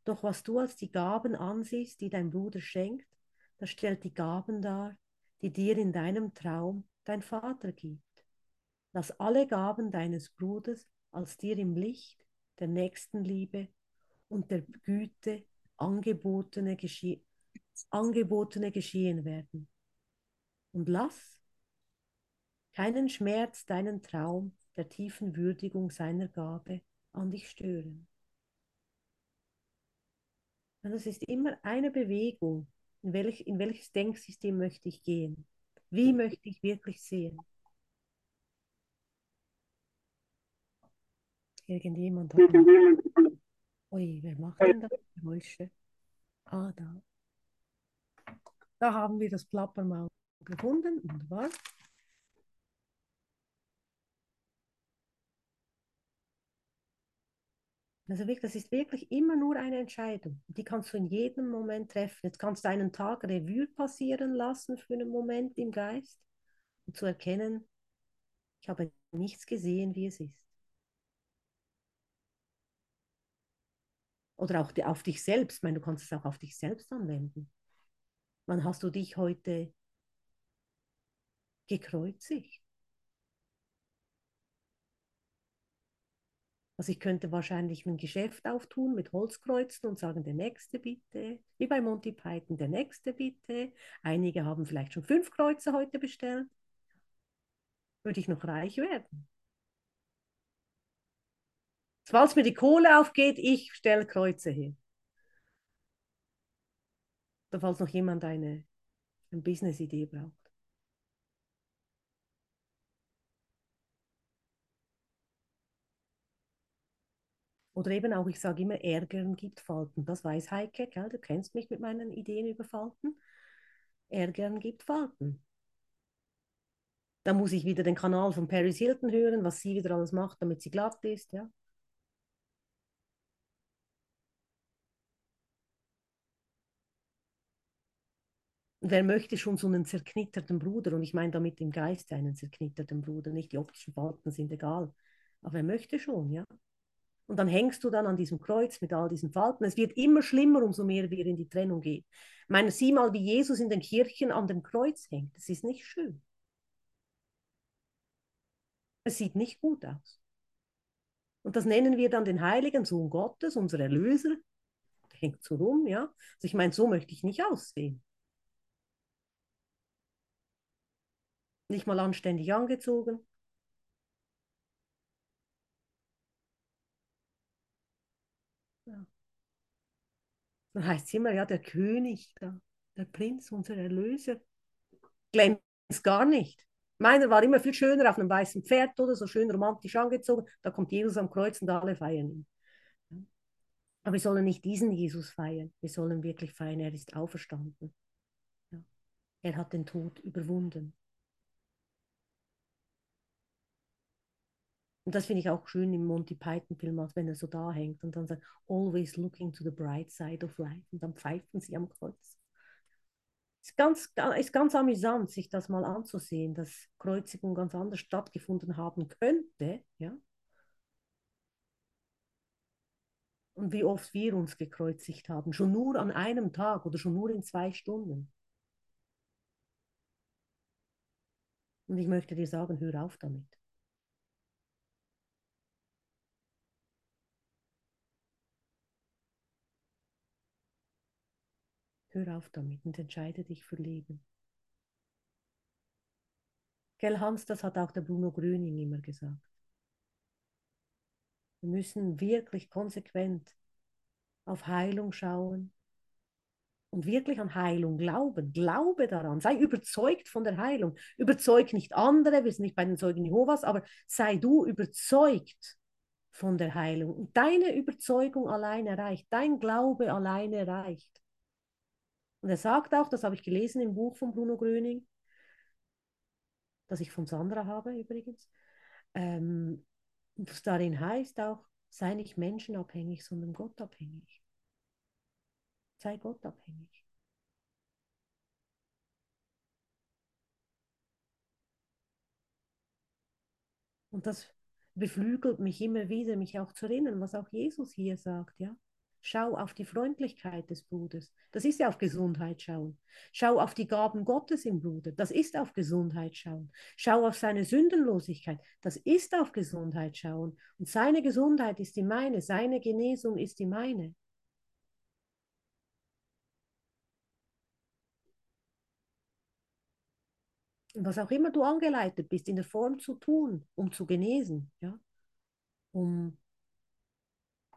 Doch was du als die Gaben ansiehst, die dein Bruder schenkt, das stellt die Gaben dar, die dir in deinem Traum dein Vater gibt. Lass alle Gaben deines Bruders als dir im Licht der Nächstenliebe und der Güte angebotene, gesche angebotene geschehen werden. Und lass keinen Schmerz deinen Traum der tiefen Würdigung seiner Gabe an dich stören. Und es ist immer eine Bewegung, in, welch, in welches Denksystem möchte ich gehen? Wie möchte ich wirklich sehen? Irgendjemand hat. Ui, wer macht denn da Geräusche? Ah, da. Da haben wir das Plappermaul gefunden. Wunderbar. Also wirklich, das ist wirklich immer nur eine Entscheidung. Die kannst du in jedem Moment treffen. Jetzt kannst du einen Tag Revue passieren lassen für einen Moment im Geist und zu erkennen, ich habe nichts gesehen, wie es ist. Oder auch auf dich selbst. Ich meine, du kannst es auch auf dich selbst anwenden. Wann hast du dich heute gekreuzigt? Also ich könnte wahrscheinlich ein Geschäft auftun mit Holzkreuzen und sagen, der nächste bitte. Wie bei Monty Python, der nächste bitte. Einige haben vielleicht schon fünf Kreuze heute bestellt. Würde ich noch reich werden? Falls mir die Kohle aufgeht, ich stelle Kreuze her. Oder falls noch jemand eine, eine Business-Idee braucht. Oder eben auch, ich sage immer, Ärgern gibt Falten. Das weiß Heike, gell? du kennst mich mit meinen Ideen über Falten. Ärgern gibt Falten. Da muss ich wieder den Kanal von Paris Hilton hören, was sie wieder alles macht, damit sie glatt ist. Ja? wer möchte schon so einen zerknitterten Bruder? Und ich meine damit im Geist einen zerknitterten Bruder, nicht die optischen Falten sind egal. Aber wer möchte schon, ja? Und dann hängst du dann an diesem Kreuz mit all diesen Falten. Es wird immer schlimmer, umso mehr wir in die Trennung gehen. Ich meine, sieh mal, wie Jesus in den Kirchen an dem Kreuz hängt. Das ist nicht schön. Es sieht nicht gut aus. Und das nennen wir dann den heiligen Sohn Gottes, unser Erlöser. Hängt so rum, ja. Also ich meine, so möchte ich nicht aussehen. Nicht mal anständig angezogen, Dann heißt es immer, ja, der König, der, der Prinz, unser Erlöser, glänzt gar nicht. Meiner war immer viel schöner auf einem weißen Pferd oder so schön romantisch angezogen. Da kommt Jesus am Kreuz und alle feiern ihn. Aber wir sollen nicht diesen Jesus feiern. Wir sollen wirklich feiern, er ist auferstanden. Er hat den Tod überwunden. Und das finde ich auch schön im Monty Python-Film, als wenn er so da hängt und dann sagt, always looking to the bright side of life. Und dann pfeifen sie am Kreuz. Es ist ganz, ist ganz amüsant, sich das mal anzusehen, dass Kreuzigung ganz anders stattgefunden haben könnte. Ja? Und wie oft wir uns gekreuzigt haben, schon nur an einem Tag oder schon nur in zwei Stunden. Und ich möchte dir sagen, hör auf damit. Hör auf damit und entscheide dich für Leben. Gell, Hans, das hat auch der Bruno Gröning immer gesagt. Wir müssen wirklich konsequent auf Heilung schauen und wirklich an Heilung glauben. Glaube daran. Sei überzeugt von der Heilung. Überzeug nicht andere. Wir sind nicht bei den Zeugen Jehovas, aber sei du überzeugt von der Heilung. Und deine Überzeugung alleine reicht. Dein Glaube alleine reicht. Und er sagt auch, das habe ich gelesen im Buch von Bruno Gröning, das ich von Sandra habe übrigens, ähm, was darin heißt auch, sei nicht menschenabhängig, sondern gottabhängig. Sei gottabhängig. Und das beflügelt mich immer wieder, mich auch zu erinnern, was auch Jesus hier sagt, ja. Schau auf die Freundlichkeit des Bruders. Das ist auf Gesundheit schauen. Schau auf die Gaben Gottes im Bruder. Das ist auf Gesundheit schauen. Schau auf seine Sündenlosigkeit. Das ist auf Gesundheit schauen. Und seine Gesundheit ist die meine. Seine Genesung ist die meine. Und was auch immer du angeleitet bist, in der Form zu tun, um zu genesen, ja, um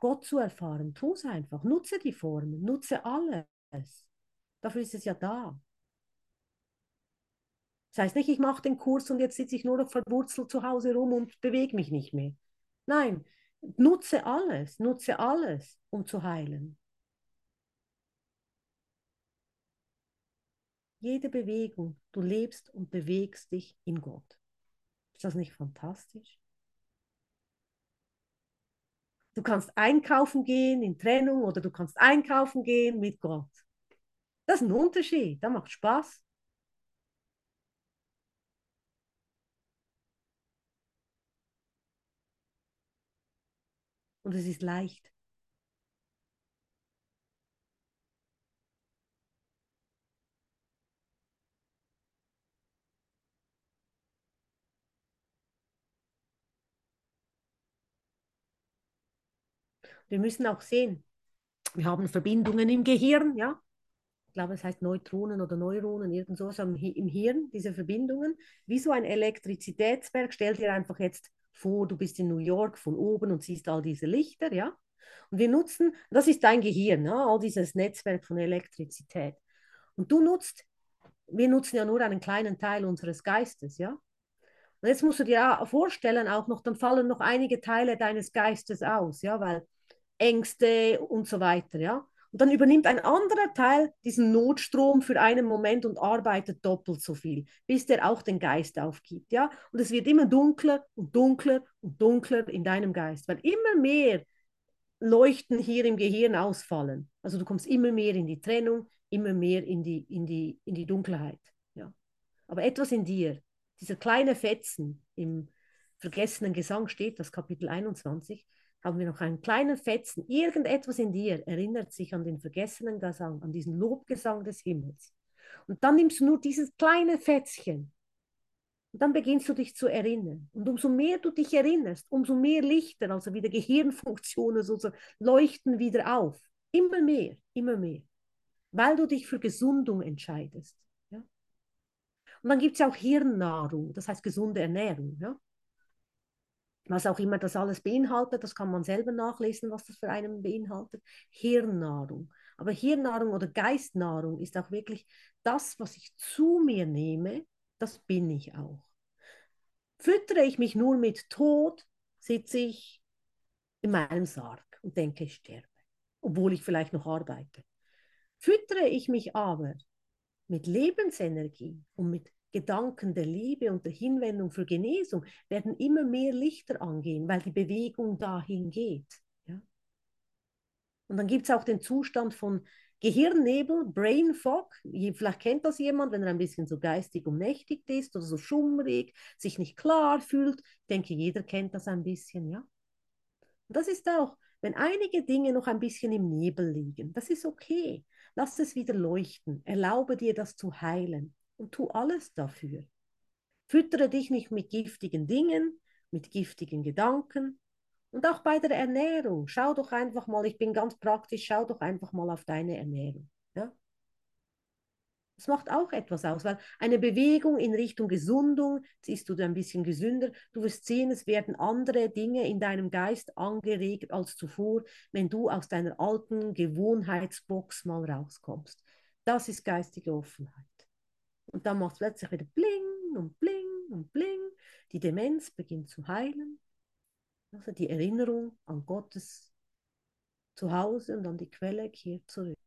Gott zu erfahren. Tu es einfach. Nutze die Formen, nutze alles. Dafür ist es ja da. Das heißt nicht, ich mache den Kurs und jetzt sitze ich nur noch verwurzelt zu Hause rum und bewege mich nicht mehr. Nein, nutze alles, nutze alles, um zu heilen. Jede Bewegung, du lebst und bewegst dich in Gott. Ist das nicht fantastisch? Du kannst einkaufen gehen in Trennung oder du kannst einkaufen gehen mit Gott. Das ist ein Unterschied. Da macht Spaß. Und es ist leicht. Wir müssen auch sehen, wir haben Verbindungen im Gehirn, ja. Ich glaube, es heißt Neutronen oder Neuronen, irgend sowas im Hirn, diese Verbindungen, wie so ein Elektrizitätsberg. Stell dir einfach jetzt vor, du bist in New York von oben und siehst all diese Lichter, ja. Und wir nutzen, das ist dein Gehirn, ja? all dieses Netzwerk von Elektrizität. Und du nutzt, wir nutzen ja nur einen kleinen Teil unseres Geistes, ja. Und jetzt musst du dir vorstellen, auch noch, dann fallen noch einige Teile deines Geistes aus, ja, weil Ängste und so weiter, ja. Und dann übernimmt ein anderer Teil diesen Notstrom für einen Moment und arbeitet doppelt so viel, bis der auch den Geist aufgibt, ja. Und es wird immer dunkler und dunkler und dunkler in deinem Geist, weil immer mehr Leuchten hier im Gehirn ausfallen. Also du kommst immer mehr in die Trennung, immer mehr in die, in die, in die Dunkelheit, ja. Aber etwas in dir, dieser kleine Fetzen im vergessenen Gesang steht, das Kapitel 21, haben wir noch einen kleinen Fetzen. Irgendetwas in dir erinnert sich an den vergessenen Gesang, an diesen Lobgesang des Himmels. Und dann nimmst du nur dieses kleine Fetzchen und dann beginnst du dich zu erinnern. Und umso mehr du dich erinnerst, umso mehr Lichter, also wieder Gehirnfunktionen, so, leuchten wieder auf. Immer mehr, immer mehr. Weil du dich für Gesundung entscheidest. Ja? Und dann gibt es auch Hirnnahrung, das heißt gesunde Ernährung. Ja? Was auch immer das alles beinhaltet, das kann man selber nachlesen, was das für einen beinhaltet. Hirnnahrung. Aber Hirnnahrung oder Geistnahrung ist auch wirklich das, was ich zu mir nehme, das bin ich auch. Füttere ich mich nur mit Tod, sitze ich in meinem Sarg und denke, ich sterbe, obwohl ich vielleicht noch arbeite. Füttere ich mich aber mit Lebensenergie und mit Gedanken der Liebe und der Hinwendung für Genesung, werden immer mehr Lichter angehen, weil die Bewegung dahin geht. Ja? Und dann gibt es auch den Zustand von Gehirnnebel, Brain Fog. Vielleicht kennt das jemand, wenn er ein bisschen so geistig umnächtigt ist oder so schummrig, sich nicht klar fühlt. Ich denke, jeder kennt das ein bisschen, ja. Und das ist auch, wenn einige Dinge noch ein bisschen im Nebel liegen, das ist okay. Lass es wieder leuchten. Erlaube dir das zu heilen und tu alles dafür. Füttere dich nicht mit giftigen Dingen, mit giftigen Gedanken. Und auch bei der Ernährung, schau doch einfach mal, ich bin ganz praktisch, schau doch einfach mal auf deine Ernährung. Ja? Das macht auch etwas aus, weil eine Bewegung in Richtung Gesundung, siehst du ein bisschen gesünder, du wirst sehen, es werden andere Dinge in deinem Geist angeregt als zuvor, wenn du aus deiner alten Gewohnheitsbox mal rauskommst. Das ist geistige Offenheit. Und dann macht es plötzlich wieder bling und bling und bling. Die Demenz beginnt zu heilen. Also die Erinnerung an Gottes Zuhause und an die Quelle kehrt zurück.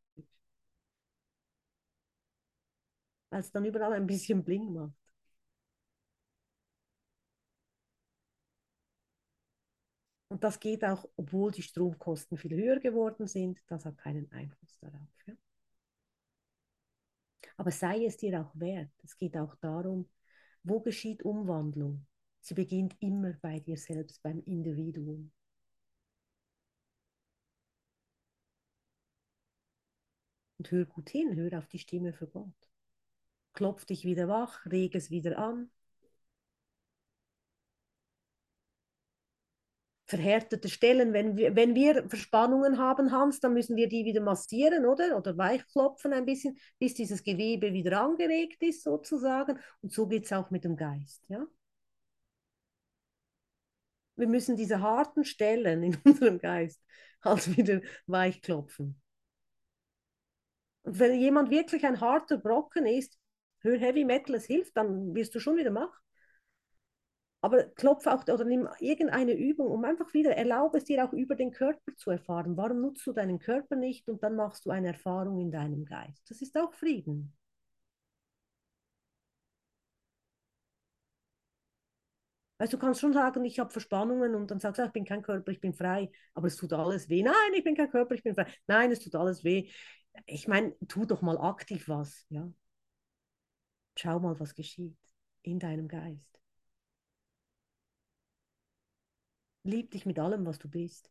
Weil es dann überall ein bisschen bling macht. Und das geht auch, obwohl die Stromkosten viel höher geworden sind. Das hat keinen Einfluss darauf. Ja? Aber sei es dir auch wert. Es geht auch darum, wo geschieht Umwandlung? Sie beginnt immer bei dir selbst, beim Individuum. Und hör gut hin, hör auf die Stimme für Gott. Klopf dich wieder wach, reg es wieder an, verhärtete Stellen, wenn wir, wenn wir Verspannungen haben, Hans, dann müssen wir die wieder massieren, oder? Oder weichklopfen ein bisschen, bis dieses Gewebe wieder angeregt ist, sozusagen. Und so geht es auch mit dem Geist, ja? Wir müssen diese harten Stellen in <laughs> unserem Geist halt wieder weichklopfen. Und wenn jemand wirklich ein harter Brocken ist, hör Heavy Metal, es hilft, dann wirst du schon wieder machen. Aber klopfe auch oder nimm irgendeine Übung, um einfach wieder, erlaube es dir auch über den Körper zu erfahren. Warum nutzt du deinen Körper nicht und dann machst du eine Erfahrung in deinem Geist? Das ist auch Frieden. Weißt du, kannst schon sagen, ich habe Verspannungen und dann sagst du, ich bin kein Körper, ich bin frei, aber es tut alles weh. Nein, ich bin kein Körper, ich bin frei. Nein, es tut alles weh. Ich meine, tu doch mal aktiv was, ja. Schau mal, was geschieht in deinem Geist. Lieb dich mit allem, was du bist.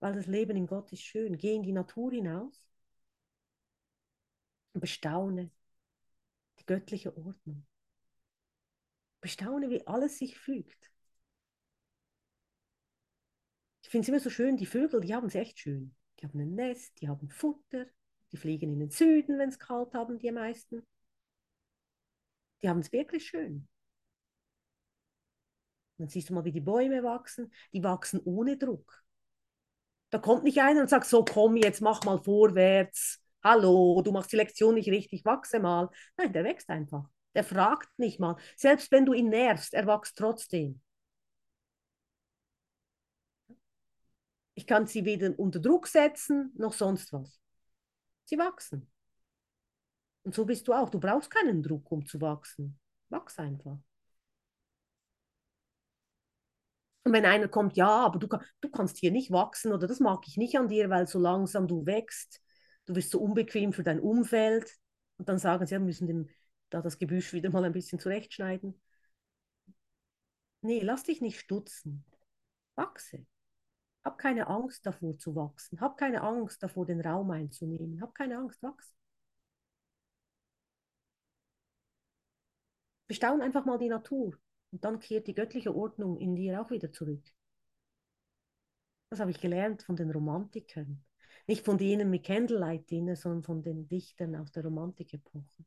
Weil das Leben in Gott ist schön. Geh in die Natur hinaus und bestaune die göttliche Ordnung. Bestaune, wie alles sich fügt. Ich finde es immer so schön, die Vögel, die haben es echt schön. Die haben ein Nest, die haben Futter, die fliegen in den Süden, wenn es kalt haben, die meisten. Die haben es wirklich schön. Dann siehst du mal, wie die Bäume wachsen. Die wachsen ohne Druck. Da kommt nicht einer und sagt, so komm, jetzt mach mal vorwärts. Hallo, du machst die Lektion nicht richtig, wachse mal. Nein, der wächst einfach. Der fragt nicht mal. Selbst wenn du ihn nervst, er wächst trotzdem. Ich kann sie weder unter Druck setzen, noch sonst was. Sie wachsen. Und so bist du auch. Du brauchst keinen Druck, um zu wachsen. Wachs einfach. Und wenn einer kommt, ja, aber du, du kannst hier nicht wachsen oder das mag ich nicht an dir, weil so langsam du wächst, du wirst so unbequem für dein Umfeld. Und dann sagen sie, ja, wir müssen dem, da das Gebüsch wieder mal ein bisschen zurechtschneiden. Nee, lass dich nicht stutzen. Wachse. Hab keine Angst davor zu wachsen. Hab keine Angst davor, den Raum einzunehmen. Hab keine Angst, wachsen. Bestaun einfach mal die Natur. Und dann kehrt die göttliche Ordnung in dir auch wieder zurück. Das habe ich gelernt von den Romantikern. Nicht von denen mit Candlelight Dinner, sondern von den Dichtern aus der Romantikepoche.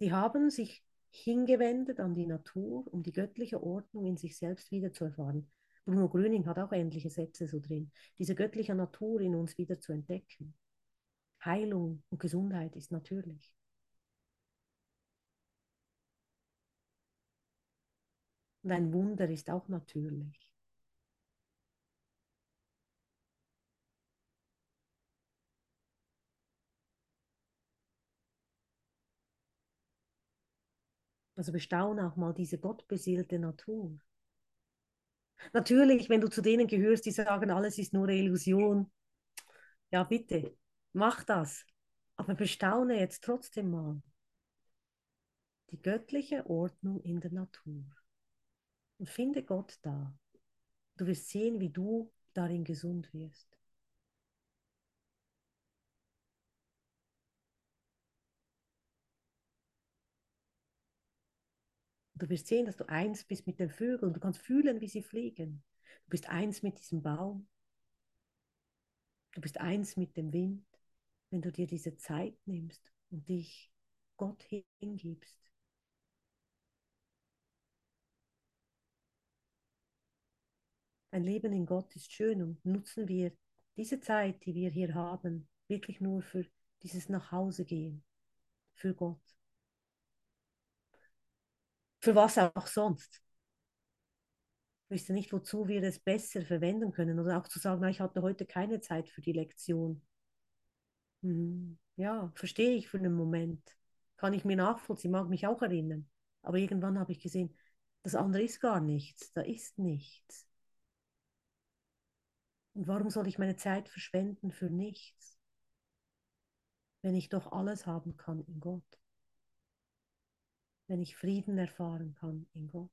Die haben sich hingewendet an die Natur, um die göttliche Ordnung in sich selbst wieder zu erfahren. Bruno Gröning hat auch ähnliche Sätze so drin. Diese göttliche Natur in uns wieder zu entdecken. Heilung und Gesundheit ist natürlich. Und ein Wunder ist auch natürlich. Also bestaune auch mal diese gottbeseelte Natur. Natürlich, wenn du zu denen gehörst, die sagen, alles ist nur Illusion, ja bitte, mach das. Aber bestaune jetzt trotzdem mal die göttliche Ordnung in der Natur. Und finde Gott da. Du wirst sehen, wie du darin gesund wirst. Du wirst sehen, dass du eins bist mit den Vögeln. Du kannst fühlen, wie sie fliegen. Du bist eins mit diesem Baum. Du bist eins mit dem Wind, wenn du dir diese Zeit nimmst und dich Gott hingibst. Ein Leben in Gott ist schön und nutzen wir diese Zeit, die wir hier haben, wirklich nur für dieses Nachhausegehen, für Gott. Für was auch sonst. Ich wüsste nicht, wozu wir es besser verwenden können. Oder auch zu sagen, na, ich hatte heute keine Zeit für die Lektion. Mhm. Ja, verstehe ich für einen Moment. Kann ich mir nachvollziehen, mag mich auch erinnern. Aber irgendwann habe ich gesehen, das andere ist gar nichts. Da ist nichts. Und warum soll ich meine Zeit verschwenden für nichts, wenn ich doch alles haben kann in Gott? wenn ich Frieden erfahren kann in Gott.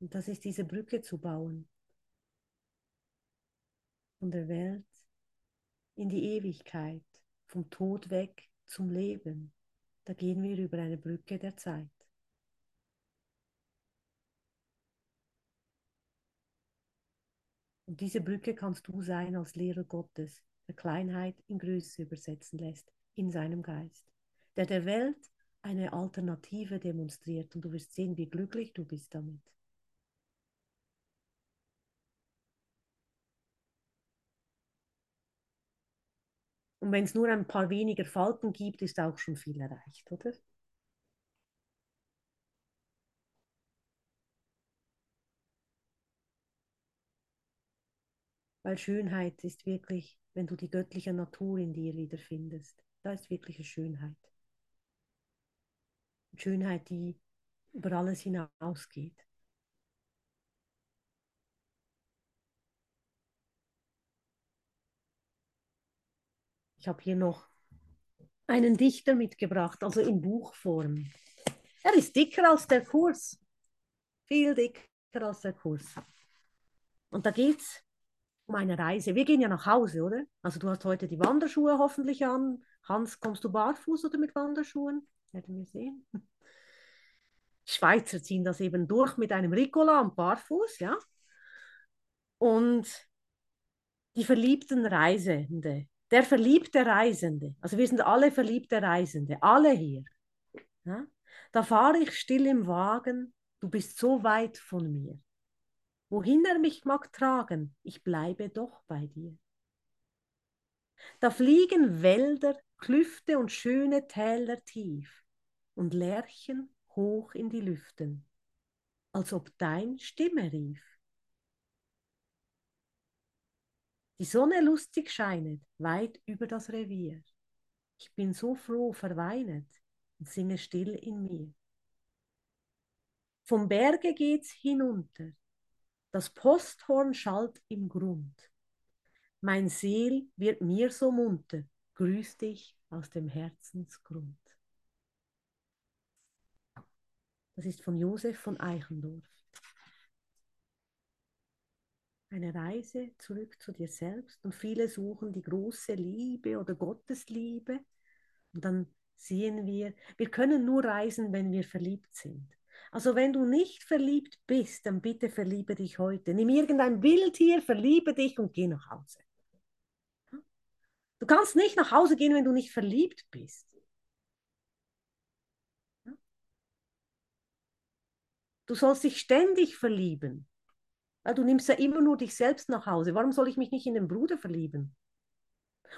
Und das ist diese Brücke zu bauen von der Welt in die Ewigkeit, vom Tod weg zum Leben. Da gehen wir über eine Brücke der Zeit. Und diese Brücke kannst du sein als Lehrer Gottes, der Kleinheit in Größe übersetzen lässt, in seinem Geist, der der Welt eine Alternative demonstriert und du wirst sehen, wie glücklich du bist damit. Und wenn es nur ein paar weniger Falten gibt, ist auch schon viel erreicht, oder? Weil Schönheit ist wirklich, wenn du die göttliche Natur in dir wiederfindest, da ist wirkliche Schönheit. Schönheit, die über alles hinausgeht. Ich habe hier noch einen Dichter mitgebracht, also in Buchform. Er ist dicker als der Kurs. Viel dicker als der Kurs. Und da geht es um eine Reise. Wir gehen ja nach Hause, oder? Also du hast heute die Wanderschuhe hoffentlich an. Hans, kommst du barfuß oder mit Wanderschuhen? Werden wir sehen. Schweizer ziehen das eben durch mit einem Ricola und barfuß, ja. Und die verliebten Reisende, der verliebte Reisende, also wir sind alle verliebte Reisende, alle hier. Ja? Da fahre ich still im Wagen, du bist so weit von mir. Wohin er mich mag tragen, ich bleibe doch bei dir. Da fliegen Wälder, Klüfte und schöne Täler tief und Lerchen hoch in die Lüften, als ob dein Stimme rief. Die Sonne lustig scheinet weit über das Revier. Ich bin so froh verweinet und singe still in mir. Vom Berge geht's hinunter, das Posthorn schallt im Grund. Mein Seel wird mir so munter, grüß dich aus dem Herzensgrund. Das ist von Josef von Eichendorff. Eine Reise zurück zu dir selbst und viele suchen die große Liebe oder Gottesliebe und dann sehen wir, wir können nur reisen, wenn wir verliebt sind. Also wenn du nicht verliebt bist, dann bitte verliebe dich heute. Nimm irgendein Bild hier, verliebe dich und geh nach Hause. Du kannst nicht nach Hause gehen, wenn du nicht verliebt bist. Du sollst dich ständig verlieben. Du nimmst ja immer nur dich selbst nach Hause. Warum soll ich mich nicht in den Bruder verlieben?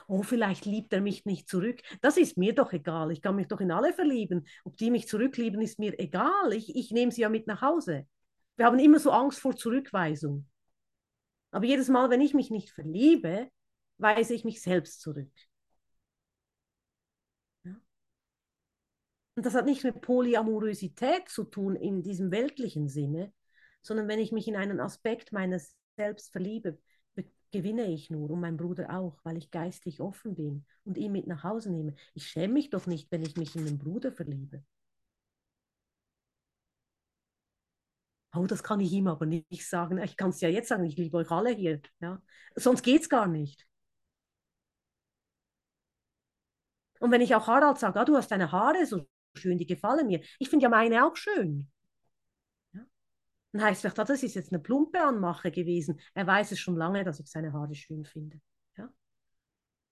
Oh, vielleicht liebt er mich nicht zurück. Das ist mir doch egal. Ich kann mich doch in alle verlieben. Ob die mich zurücklieben, ist mir egal. Ich, ich nehme sie ja mit nach Hause. Wir haben immer so Angst vor Zurückweisung. Aber jedes Mal, wenn ich mich nicht verliebe, weise ich mich selbst zurück. Ja? Und das hat nicht mit Polyamorosität zu tun in diesem weltlichen Sinne, sondern wenn ich mich in einen Aspekt meines Selbst verliebe, gewinne ich nur und mein Bruder auch, weil ich geistig offen bin und ihn mit nach Hause nehme. Ich schäme mich doch nicht, wenn ich mich in den Bruder verliebe. Oh, das kann ich ihm aber nicht sagen. Ich kann es ja jetzt sagen, ich liebe euch alle hier. Ja? Sonst geht es gar nicht. Und wenn ich auch Harald sage, ah, du hast deine Haare so schön, die gefallen mir. Ich finde ja meine auch schön. Dann heißt vielleicht, das ist jetzt eine plumpe Anmache gewesen. Er weiß es schon lange, dass ich seine Haare schön finde. Ja?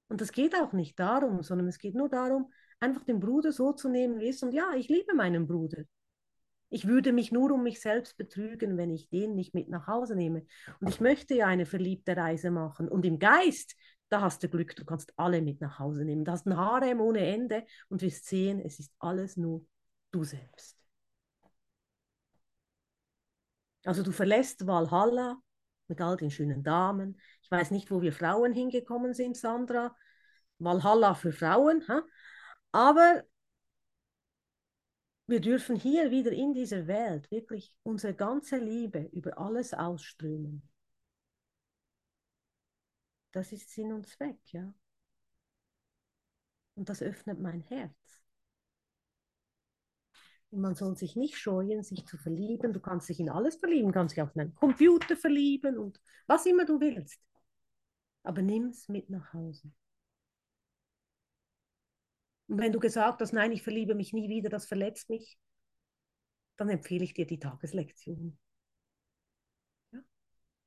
Und das geht auch nicht darum, sondern es geht nur darum, einfach den Bruder so zu nehmen, wie er ist. Und ja, ich liebe meinen Bruder. Ich würde mich nur um mich selbst betrügen, wenn ich den nicht mit nach Hause nehme. Und ich möchte ja eine verliebte Reise machen. Und im Geist, da hast du Glück, du kannst alle mit nach Hause nehmen. Du hast ein Harem ohne Ende und wirst sehen, es ist alles nur du selbst. Also du verlässt Valhalla mit all den schönen Damen. Ich weiß nicht, wo wir Frauen hingekommen sind, Sandra. Valhalla für Frauen. Ha? Aber wir dürfen hier wieder in dieser Welt wirklich unsere ganze Liebe über alles ausströmen. Das ist Sinn und Zweck, ja. Und das öffnet mein Herz. Man soll sich nicht scheuen, sich zu verlieben. Du kannst dich in alles verlieben, kannst dich auf einen Computer verlieben und was immer du willst. Aber nimm es mit nach Hause. Und wenn du gesagt hast, nein, ich verliebe mich nie wieder, das verletzt mich, dann empfehle ich dir die Tageslektion. Ja?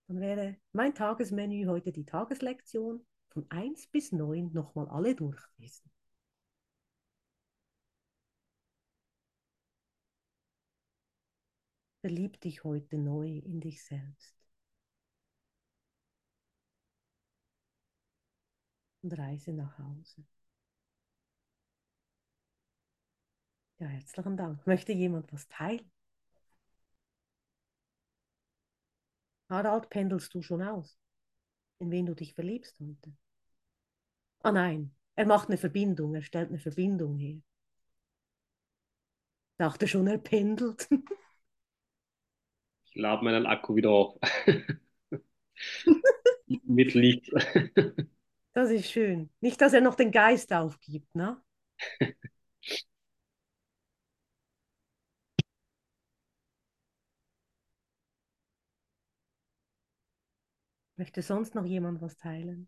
Dann wäre mein Tagesmenü heute die Tageslektion von 1 bis 9 nochmal alle durchlesen. Verlieb dich heute neu in dich selbst. Und reise nach Hause. Ja, herzlichen Dank. Möchte jemand was teilen? Harald, pendelst du schon aus, in wen du dich verliebst heute? Ah nein, er macht eine Verbindung, er stellt eine Verbindung her. Dachte schon, er pendelt. <laughs> Ich lade meinen Akku wieder auf. <laughs> Mit Licht. das ist schön. Nicht, dass er noch den Geist aufgibt, ne? Möchte sonst noch jemand was teilen?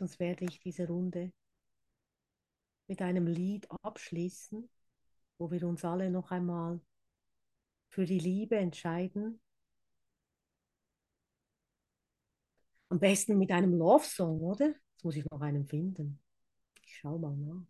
Sonst werde ich diese Runde mit einem Lied abschließen, wo wir uns alle noch einmal für die Liebe entscheiden. Am besten mit einem Love Song, oder? Jetzt muss ich noch einen finden. Ich schau mal nach.